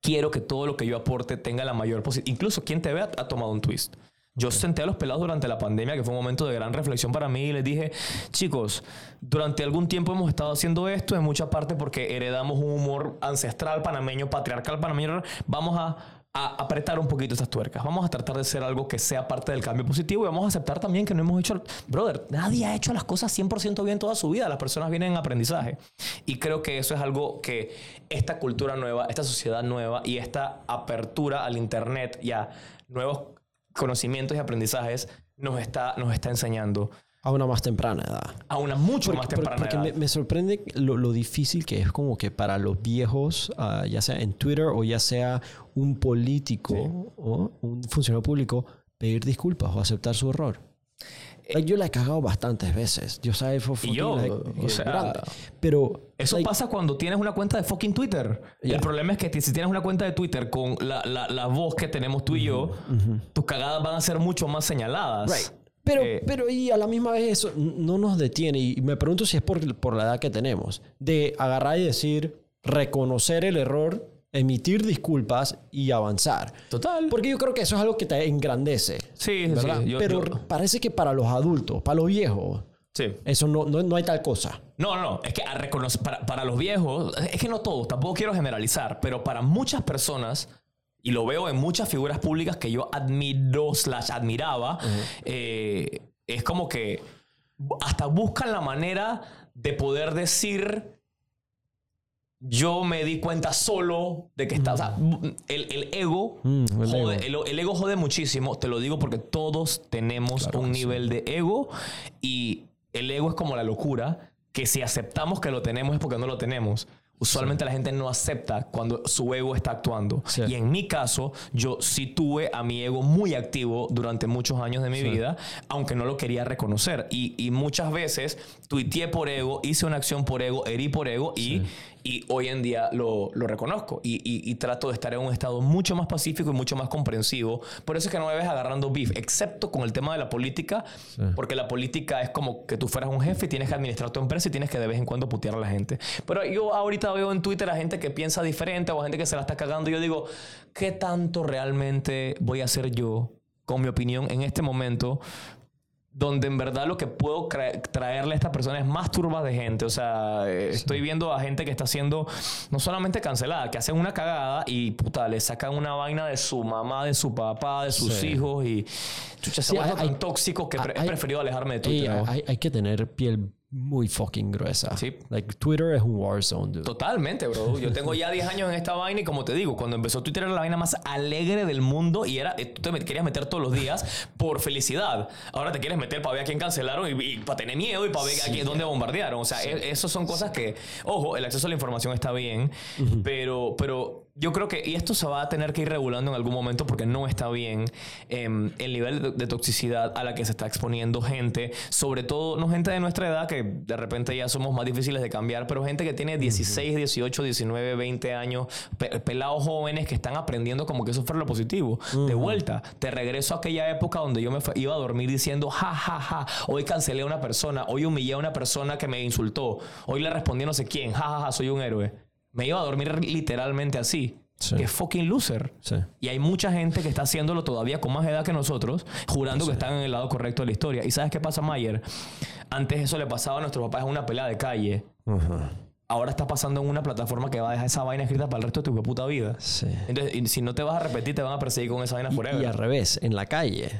quiero que todo lo que yo aporte tenga la mayor posibilidad. Incluso quien te vea ha tomado un twist. Yo senté a los pelados durante la pandemia, que fue un momento de gran reflexión para mí, y les dije, chicos, durante algún tiempo hemos estado haciendo esto, en mucha parte porque heredamos un humor ancestral panameño, patriarcal panameño. Vamos a, a apretar un poquito estas tuercas. Vamos a tratar de ser algo que sea parte del cambio positivo y vamos a aceptar también que no hemos hecho... Brother, nadie ha hecho las cosas 100% bien toda su vida. Las personas vienen en aprendizaje. Y creo que eso es algo que esta cultura nueva, esta sociedad nueva y esta apertura al Internet y a nuevos conocimientos y aprendizajes nos está, nos está enseñando A una más temprana edad. a una mucho Porque, más porque- temprana porque edad. me, me sorprende lo, lo difícil que es como que para los viejos, ah, ya sea en Twitter o ya sea un político o un funcionario público, pedir disculpas o aceptar su error. Like, yo la he cagado bastantes veces. Yo sabes, for Y yo, fucking, like, o sea, grande. Pero Eso like, pasa cuando tienes una cuenta de fucking Twitter. El problema es que si tienes una cuenta de Twitter con la, la- la voz que tenemos tú y yo, tus cagadas van a ser mucho más señaladas. Right. Pero, Eh, pero y a la misma vez eso no nos detiene. Y me pregunto si es por, por la edad que tenemos. De agarrar y decir, reconocer el error, emitir disculpas y avanzar. Total. Porque yo creo que eso es algo que te engrandece. Sí, ¿verdad? sí. yo- pero yo- parece que para los adultos, para los viejos, sí. eso no, no, no hay tal cosa. No, no, no. Es que a reconocer, para, para los viejos, es que no todos, tampoco quiero generalizar, pero para muchas personas, y lo veo en muchas figuras públicas que yo admiro, slash admiraba, eh, es como que hasta buscan la manera de poder decir yo me di cuenta solo de que está. O sea, el, el ego, Mm, el jode, ego. El, el ego jode muchísimo. Te lo digo porque todos tenemos Claro, un sí. nivel de ego y el ego es como la locura que si aceptamos que lo tenemos es porque no lo tenemos. Usualmente la gente no acepta cuando su ego está actuando. Sí. Y en mi caso, yo sí tuve a mi ego muy activo durante muchos años de mi vida, aunque no lo quería reconocer. Y, y muchas veces tuiteé por ego, hice una acción por ego, herí por ego y, y hoy en día lo, lo reconozco. Y, y- y trato de estar en un estado mucho más pacífico y mucho más comprensivo. Por eso es que no me ves agarrando beef, excepto con el tema de la política, porque la política es como que tú fueras un jefe y tienes que administrar tu empresa y tienes que de vez en cuando putear a la gente. Pero yo ahorita veo en Twitter a gente que piensa diferente o a gente que se la está cagando y yo digo, ¿qué tanto realmente voy a hacer yo con mi opinión en este momento? Donde en verdad lo que puedo traerle a esta persona es más turbas de gente. O sea, eh, estoy viendo a gente que está siendo no solamente cancelada, que hacen una cagada y puta, le sacan una vaina de su mamá, de su papá, de sus Sí. hijos y chucha, se Sí, hay- tan tóxico que hay- preferido alejarme de Twitter. ¿no? hay, hay que tener piel muy fucking gruesa. Sí. Like, Twitter es un war zone, dude. Totalmente, bro. Yo tengo ya 10 años en esta vaina y como te digo, cuando empezó Twitter era la vaina más alegre del mundo y era, eh, tú te querías meter todos los días por felicidad. Ahora te quieres meter para ver a quién cancelaron y, y para tener miedo y para ver a quién, dónde bombardearon. O sea, e- eso son cosas que, ojo, el acceso a la información está bien, pero, pero yo creo que, y esto se va a tener que ir regulando en algún momento porque no está bien em, el nivel de, toxicidad a la que se está exponiendo gente, sobre todo, no gente de nuestra edad que de repente ya somos más difíciles de cambiar, pero gente que tiene 16, 18, 19, 20 años, pe- pelados jóvenes que están aprendiendo como que eso fuera lo positivo. De vuelta, te regreso a aquella época donde yo me fue- iba a dormir diciendo, ja, ja, ja, hoy cancelé a una persona, hoy humillé a una persona que me insultó, hoy le respondí a no sé quién, ja, ja, ja, soy un héroe. Me iba a dormir literalmente así. Sí. Que fucking loser. Sí. Y hay mucha gente que está haciéndolo todavía con más edad que nosotros, jurando que están en el lado correcto de la historia. ¿Y sabes qué pasa, Mayer? Antes eso le pasaba a nuestros papás en una pelea de calle. Ahora está pasando en una plataforma que va a dejar esa vaina escrita para el resto de tu puta vida. Entonces, si no te vas a repetir, te van a perseguir con esa vaina Y, forever. y al revés, en la calle,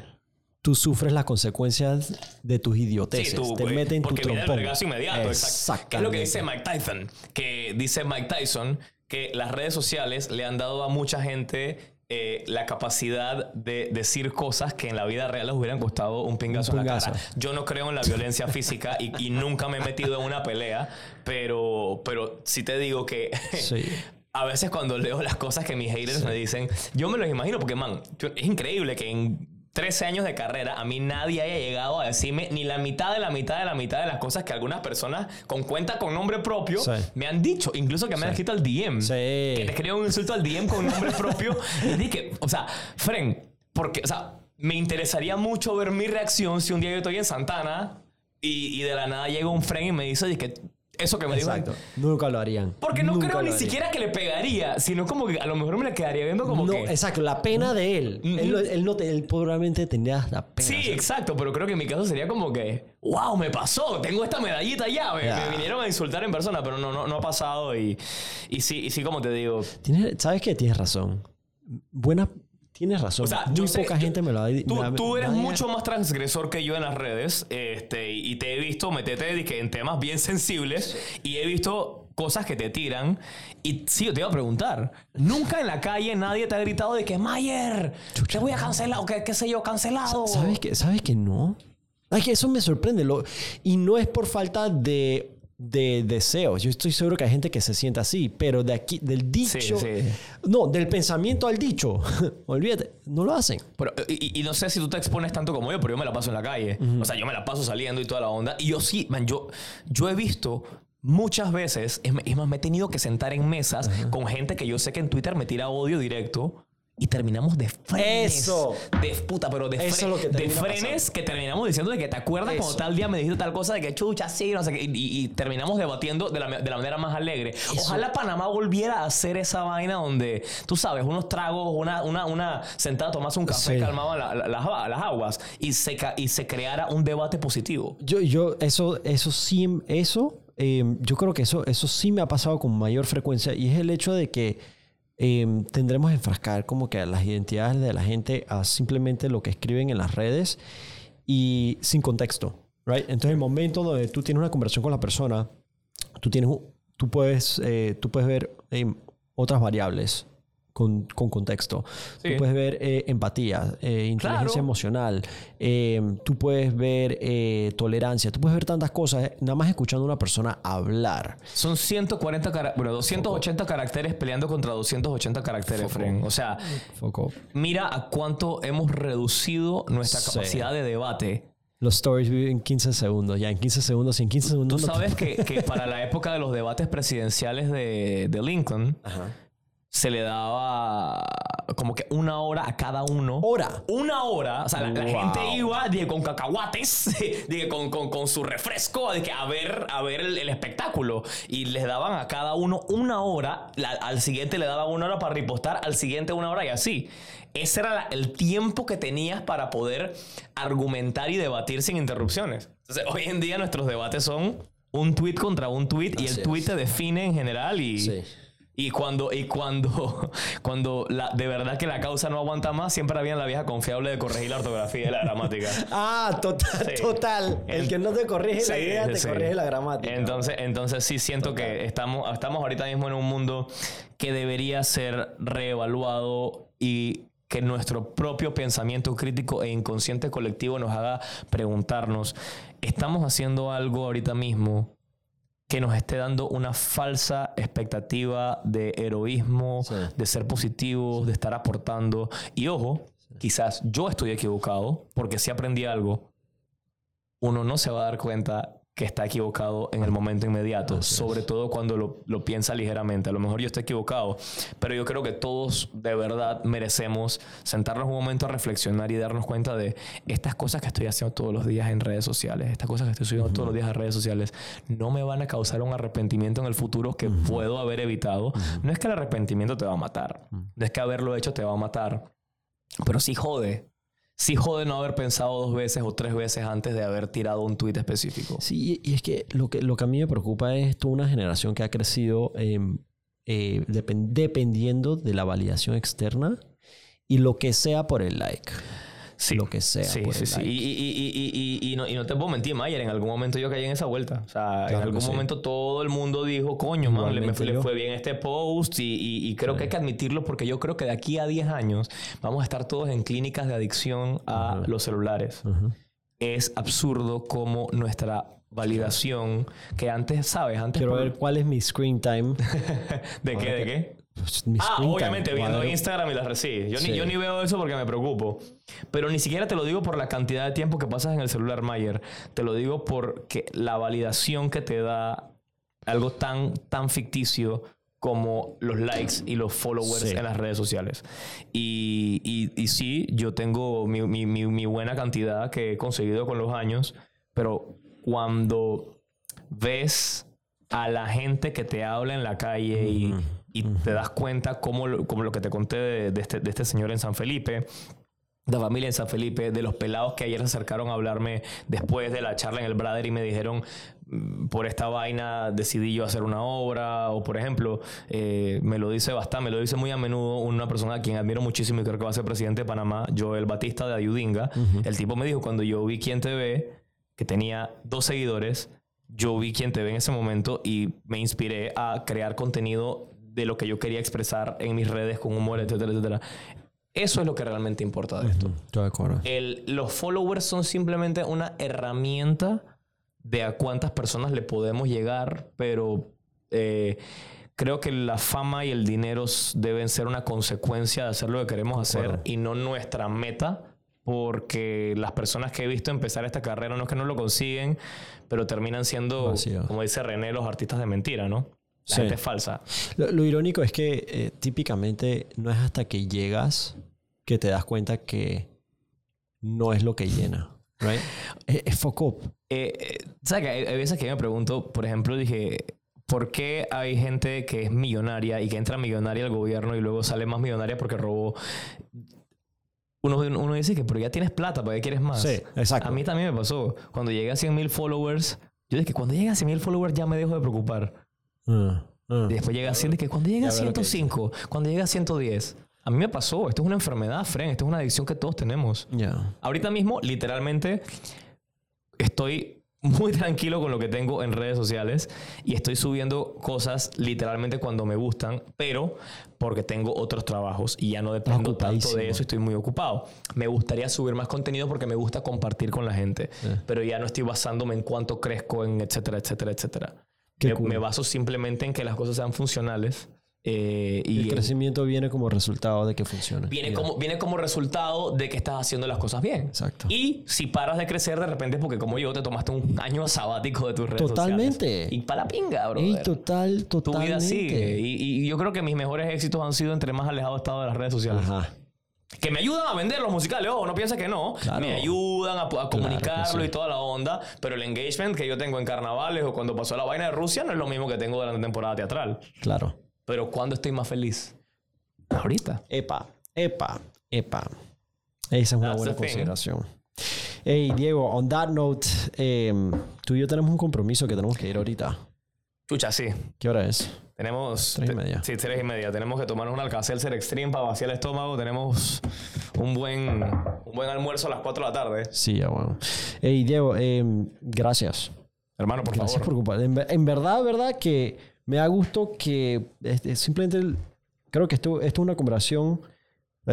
tú sufres las consecuencias de tus idioteces. Sí, tú, te meten tu porque viene el trompón. inmediato. Exacto. ¿Qué es lo que dice. Mike Tyson? Que dice Mike Tyson que las redes sociales le han dado a mucha gente eh, la capacidad de decir cosas que en la vida real les hubieran costado un pingazo, Un en la pingazo. cara. Yo no creo en la violencia (laughs) física y, y nunca me he metido en una pelea, pero, pero sí te digo que Sí. (laughs) a veces cuando leo las cosas que mis haters me dicen, yo me los imagino porque, man, es increíble que en 13 años de carrera a mí nadie haya llegado a decirme ni la mitad de la mitad de la mitad de las cosas que algunas personas con cuenta con nombre propio Sí. me han dicho, incluso que me han escrito al DM. Sí. Que te escriban un insulto al DM con nombre propio. y dije, o sea, Fren, porque, o sea, me interesaría mucho ver mi reacción si un día yo estoy en Santana y, y de la nada llega un Fren y me dice, que eso que me dijo Exacto. Nunca lo harían. porque no Nunca creo ni siquiera que le pegaría, sino como que a lo mejor me le quedaría viendo como no, que... exacto, la pena de él. él, no- él no te- él probablemente tendría la pena. Sí, ¿sabes? exacto, pero creo que en mi caso sería como que, wow, me pasó, tengo esta medallita ya, me, me vinieron a insultar en persona, pero no, no, no ha pasado y, y sí, y sí, como te digo, Tienes- ¿Sabes qué? Tienes razón. Buena. Tienes razón. O sea, Muy yo poca gente me lo ha Tú, me ha- tú eres mucho más transgresor que yo en las redes este, y te he visto meterte en temas bien sensibles y he visto cosas que te tiran y sí, yo te iba a preguntar, nunca en la calle nadie te ha gritado de que Mayer, te voy a cancelar o que qué sé yo, cancelado. ¿Sabes que, ¿Sabes que no? Ay, que eso me sorprende. Lo, y no es por falta de, de deseos. Yo estoy seguro que hay gente que se siente así, pero de aquí, del dicho. Sí, sí. No, del pensamiento al dicho. (laughs) Olvídate, no lo hacen. Pero, y, y no sé si tú te expones tanto como yo, pero yo me la paso en la calle. O sea, yo me la paso saliendo y toda la onda. Y yo sí, man, yo, yo he visto muchas veces, es, es más, me he tenido que sentar en mesas con gente que yo sé que en Twitter me tira odio directo. Y terminamos de frenes. Eso. De puta, pero de, Eso fre- es lo que de frenes que terminamos diciendo de que te acuerdas Eso. cuando tal día me dijiste tal cosa de que chucha, sí, no sé qué. Y, y- y terminamos debatiendo de la, de la manera más alegre. Ojalá Panamá volviera a hacer esa vaina donde, tú sabes, unos tragos, una, una, una sentada, tomarse un café, Sí. calmaban la- la- las, las aguas y se, y se creara un debate positivo. Yo, yo, eso, eso sí, eso, eh, yo creo que eso, eso sí me ha pasado con mayor frecuencia y es el hecho de que eh, tendremos que enfrascar como que a las identidades de la gente a simplemente lo que escriben en las redes y sin contexto, right? Entonces, el momento donde tú tienes una conversación con la persona, tú tienes tú puedes, eh, tú puedes ver eh, otras variables con, con contexto. Sí. Tú puedes ver eh, empatía, eh, inteligencia Claro. emocional, eh, tú puedes ver tolerancia, tú puedes ver tantas cosas nada más escuchando a una persona hablar. Son 140 cara- bueno, 280 caracteres peleando contra 280 caracteres, Fren. O sea, Foco. mira a cuánto hemos reducido nuestra Sí. capacidad de debate. Los stories viven 15 segundos, ya en 15 segundos y en 15 Tú segundos... no te- sabes que, que para la época de los debates presidenciales de, de Lincoln, Ajá. Se le daba como que una hora a cada uno. Hora. Una hora, o sea, la, gente iba dije, con cacahuates, (laughs) dije, con, con, con su refresco, de que a ver, a ver el, el espectáculo. Y les daban a cada uno una hora, la- al siguiente le daban una hora para ripostar, al siguiente una hora y así. Ese era la- el tiempo que tenías para poder argumentar y debatir sin interrupciones. Entonces, hoy en día nuestros debates son un tweet contra un tweet y el es. tweet te define en general y... Sí. Y cuando, y cuando, (laughs) cuando la, de verdad que la causa no aguanta más, siempre había la vieja confiable de corregir la ortografía y la gramática. (laughs) Ah, total, Sí. total. El que no te corrige la Sí, idea, te corrige la gramática. Entonces, entonces sí siento que estamos, estamos ahorita mismo en un mundo que debería ser reevaluado y que nuestro propio pensamiento crítico e inconsciente colectivo nos haga preguntarnos, ¿estamos haciendo algo ahorita mismo que nos esté dando una falsa expectativa de heroísmo, Sí. de ser positivos, de estar aportando? Y ojo, quizás yo estoy equivocado porque si aprendí algo, uno no se va a dar cuenta que está equivocado en el momento inmediato, sobre todo cuando lo, lo piensa ligeramente. A lo mejor yo estoy equivocado, pero yo creo que todos de verdad merecemos sentarnos un momento a reflexionar y darnos cuenta de estas cosas que estoy haciendo todos los días en redes sociales, estas cosas que estoy subiendo todos los días en redes sociales, no me van a causar un arrepentimiento en el futuro que puedo haber evitado. No es que el arrepentimiento te va a matar, no es que haberlo hecho te va a matar, pero sí jode. Sí jode no haber pensado dos veces o tres veces antes de haber tirado un tuit específico. Sí, y es que lo que, lo que a mí me preocupa es toda una generación que ha crecido eh, eh, depen- dependiendo de la validación externa y lo que sea por el like. Sí. Lo que sea Sí, sí, sí. Y, y- y- y- y- y no, y no te puedo mentir, Mayer. En algún momento yo caí en esa vuelta. O sea, en Claro algún sí. momento todo el mundo dijo, coño, man, le, me fue, le bien este post. Y, creo que hay que admitirlo porque yo creo que de aquí a 10 años vamos a estar todos en clínicas de adicción a los celulares. Es absurdo como nuestra validación, que antes, ¿sabes? Antes Quiero por- ver cuál es mi screen time. (laughs) ¿De qué? ¿De qué? Mi Ah, obviamente, viendo Instagram y las recibes. Yo, Sí. ni, yo ni veo eso porque me preocupo. Pero ni siquiera te lo digo por la cantidad de tiempo que pasas en el celular, Mayer. Te lo digo porque la validación que te da algo tan, tan ficticio como los likes y los followers Sí. en las redes sociales. Y, y, y sí, yo tengo mi, mi- mi- mi buena cantidad que he conseguido con los años, pero cuando ves a la gente que te habla en la calle y, y te das cuenta como lo, como lo que te conté de, de este, de este señor en San Felipe, de la familia en San Felipe, de los pelados que ayer se acercaron a hablarme después de la charla en el Brother y me dijeron, "Mm, por esta vaina decidí yo hacer una obra, o por ejemplo, eh, me lo dice bastante, me lo dice muy a menudo una persona a quien admiro muchísimo y creo que va a ser presidente de Panamá, Joel Batista de Ayudinga. El tipo me dijo, cuando yo vi quién te ve, que tenía dos seguidores, yo vi quién te ve en ese momento y me inspiré a crear contenido de lo que yo quería expresar en mis redes con humor, etcétera, etcétera. Eso es lo que realmente importa de esto. Estoy de acuerdo. El- los followers son simplemente una herramienta de a cuántas personas le podemos llegar, pero eh, creo que la fama y el dinero deben ser una consecuencia de hacer lo que queremos hacer y no nuestra meta, porque las personas que he visto empezar esta carrera no es que no lo consiguen, pero terminan siendo, Vacío. como dice René, los artistas de mentira, ¿no? La Sí. gente falsa. Lo, lo irónico es que eh, típicamente no es hasta que llegas que te das cuenta que no es lo que llena. Right? Es, (laughs) es fuck up. Eh, eh, ¿Sabes que hay, hay veces que yo me pregunto, por ejemplo, dije, ¿por qué hay gente que es millonaria y que entra millonaria al gobierno y luego sale más millonaria porque robó? Uno, uno dice que, pero ya tienes plata, ¿para qué quieres más? Sí, exacto. A mí también me pasó. Cuando llegué a 100 mil followers, yo dije que cuando llegue a 100 mil followers ya me dejo de preocupar. Y después llega a 100, que cuando llegue a Ya veo lo que 105, cuando llegue a 110. A mí me pasó. Esto es una enfermedad, Fren. Esto es una adicción que todos tenemos. Ya. Ahorita mismo, literalmente, estoy muy (laughs) tranquilo con lo que tengo en redes sociales y estoy subiendo cosas literalmente cuando me gustan, pero porque tengo otros trabajos y ya no dependo tanto de eso, estoy muy ocupado. Me gustaría subir más contenido porque me gusta compartir con la gente, pero ya no estoy basándome en cuánto crezco, en etcétera, etcétera, etcétera. Me, cool. me baso simplemente en que las cosas sean funcionales eh, y El en- crecimiento viene como resultado de que funcione. Viene como, viene como resultado de que estás haciendo las cosas bien. Exacto. Y si paras de crecer de repente es porque como yo te tomaste un año sabático de tus redes Totalmente. sociales. Y para la pinga, bro. Ey, total, tu totalmente. vida sigue. Y, y yo creo que mis mejores éxitos han sido entre más alejado he estado de las redes sociales. Ajá. Que me ayudan a vender los musicales, ojo, no pienses que no. Claro. Me ayudan a, a comunicarlo sí. y toda la onda. Pero el engagement que yo tengo en carnavales o cuando pasó la vaina de Rusia no es lo mismo que tengo durante la temporada teatral. Claro. Pero ¿cuándo estoy más feliz? Ahorita. Epa, epa, epa. Esa es una That's buena consideración. Hey, Diego, on that note, eh, tú y yo tenemos un compromiso que tenemos que ir ahorita. Chucha, sí. ¿Qué hora es? Tenemos. Tres y media. Sí, tres y media. Tenemos que tomarnos un Alka-Seltzer Extreme para vaciar el estómago. Tenemos un buen, un buen almuerzo a las 4 de la tarde. Sí, ya bueno. Hey, Diego, eh, gracias. Hermano, por Gracias favor. por compartir. En, en verdad, verdad que me da gusto que este, simplemente el- creo que esto, esto es una conversación.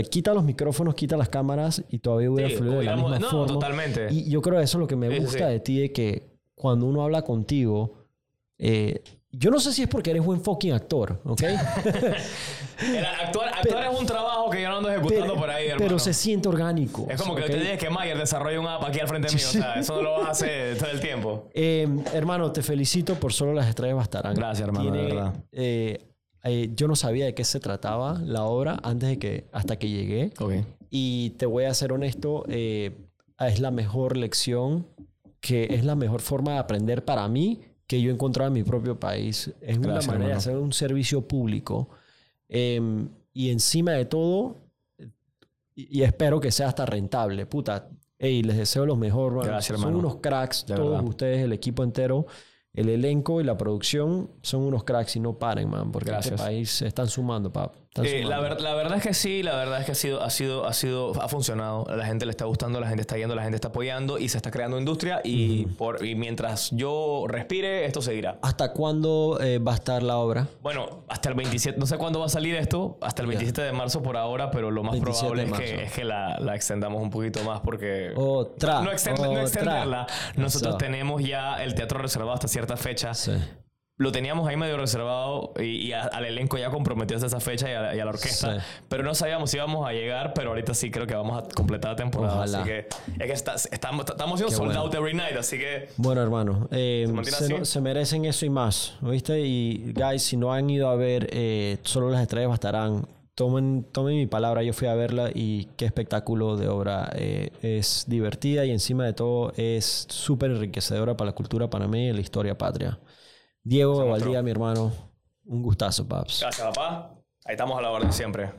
quita los micrófonos, quita las cámaras y todavía hubiera Sí, fluido de la misma no, forma. totalmente. Y yo creo que eso es lo que me Sí, sí, gusta sí. de ti, de que cuando uno habla contigo, eh, yo no sé si es porque eres buen fucking actor, ¿ok? (laughs) El actuar, actuar es un trabajo que yo no ando ejecutando pero, por ahí, hermano. pero se siente orgánico. Es como que te digas que Mayer desarrolla un app aquí al frente mío. O sea, eso no lo vas a hacer todo el tiempo. Eh, hermano, te felicito por solo las estrellas bastarán. Gracias, hermano, de verdad. eh, eh, yo no sabía de qué se trataba la obra antes de que, hasta que llegué. Ok. Y te voy a ser honesto, eh, es la mejor lección, que es la mejor forma de aprender para mí que yo he encontrado en mi propio país. Es una manera de hacer un servicio público. Eh, y encima de todo, y, y espero que sea hasta rentable. Puta, hey, les deseo lo mejor. man. Gracias, Son hermano. unos cracks, De todos verdad. ustedes, el equipo entero. El elenco y la producción son unos cracks y no paren, man, porque en este país se están sumando, pap. Eh, la, sumando. ver- la verdad es que sí, la verdad es que ha sido, ha sido, ha sido, ha funcionado. A la gente le está gustando, la gente está yendo, la gente está apoyando y se está creando industria. Y, por, y mientras yo respire, esto seguirá. ¿Hasta cuándo eh, va a estar la obra? Bueno, hasta el 27, no sé cuándo va a salir esto, hasta el 27 de marzo por ahora, pero lo más 27 probable es que, es que la, la extendamos un poquito más porque... Otra. no, extend- no otra. extenderla. Nosotros Eso. tenemos ya el teatro reservado hasta cierta fecha. Sí. Lo teníamos ahí medio reservado y, y a- al elenco ya comprometido hasta esa fecha y a, y a la orquesta. Sí. Pero no sabíamos si íbamos a llegar, pero ahorita sí creo que vamos a completar la temporada. Ojalá. Así que, es que está- estamos, estamos siendo sold bueno. out every night, así que... Bueno, hermano, eh, se, no- se merecen eso y más, ¿viste? Y, guys, si no han ido a ver eh, Solo las estrellas bastarán, tomen, tomen mi palabra, yo fui a verla y qué espectáculo de obra. eh, es divertida y encima de todo es súper enriquecedora para la cultura panameña y la historia patria. Diego Valdía, mi hermano, un gustazo, paps. Gracias, papá. Ahí estamos a la orden siempre.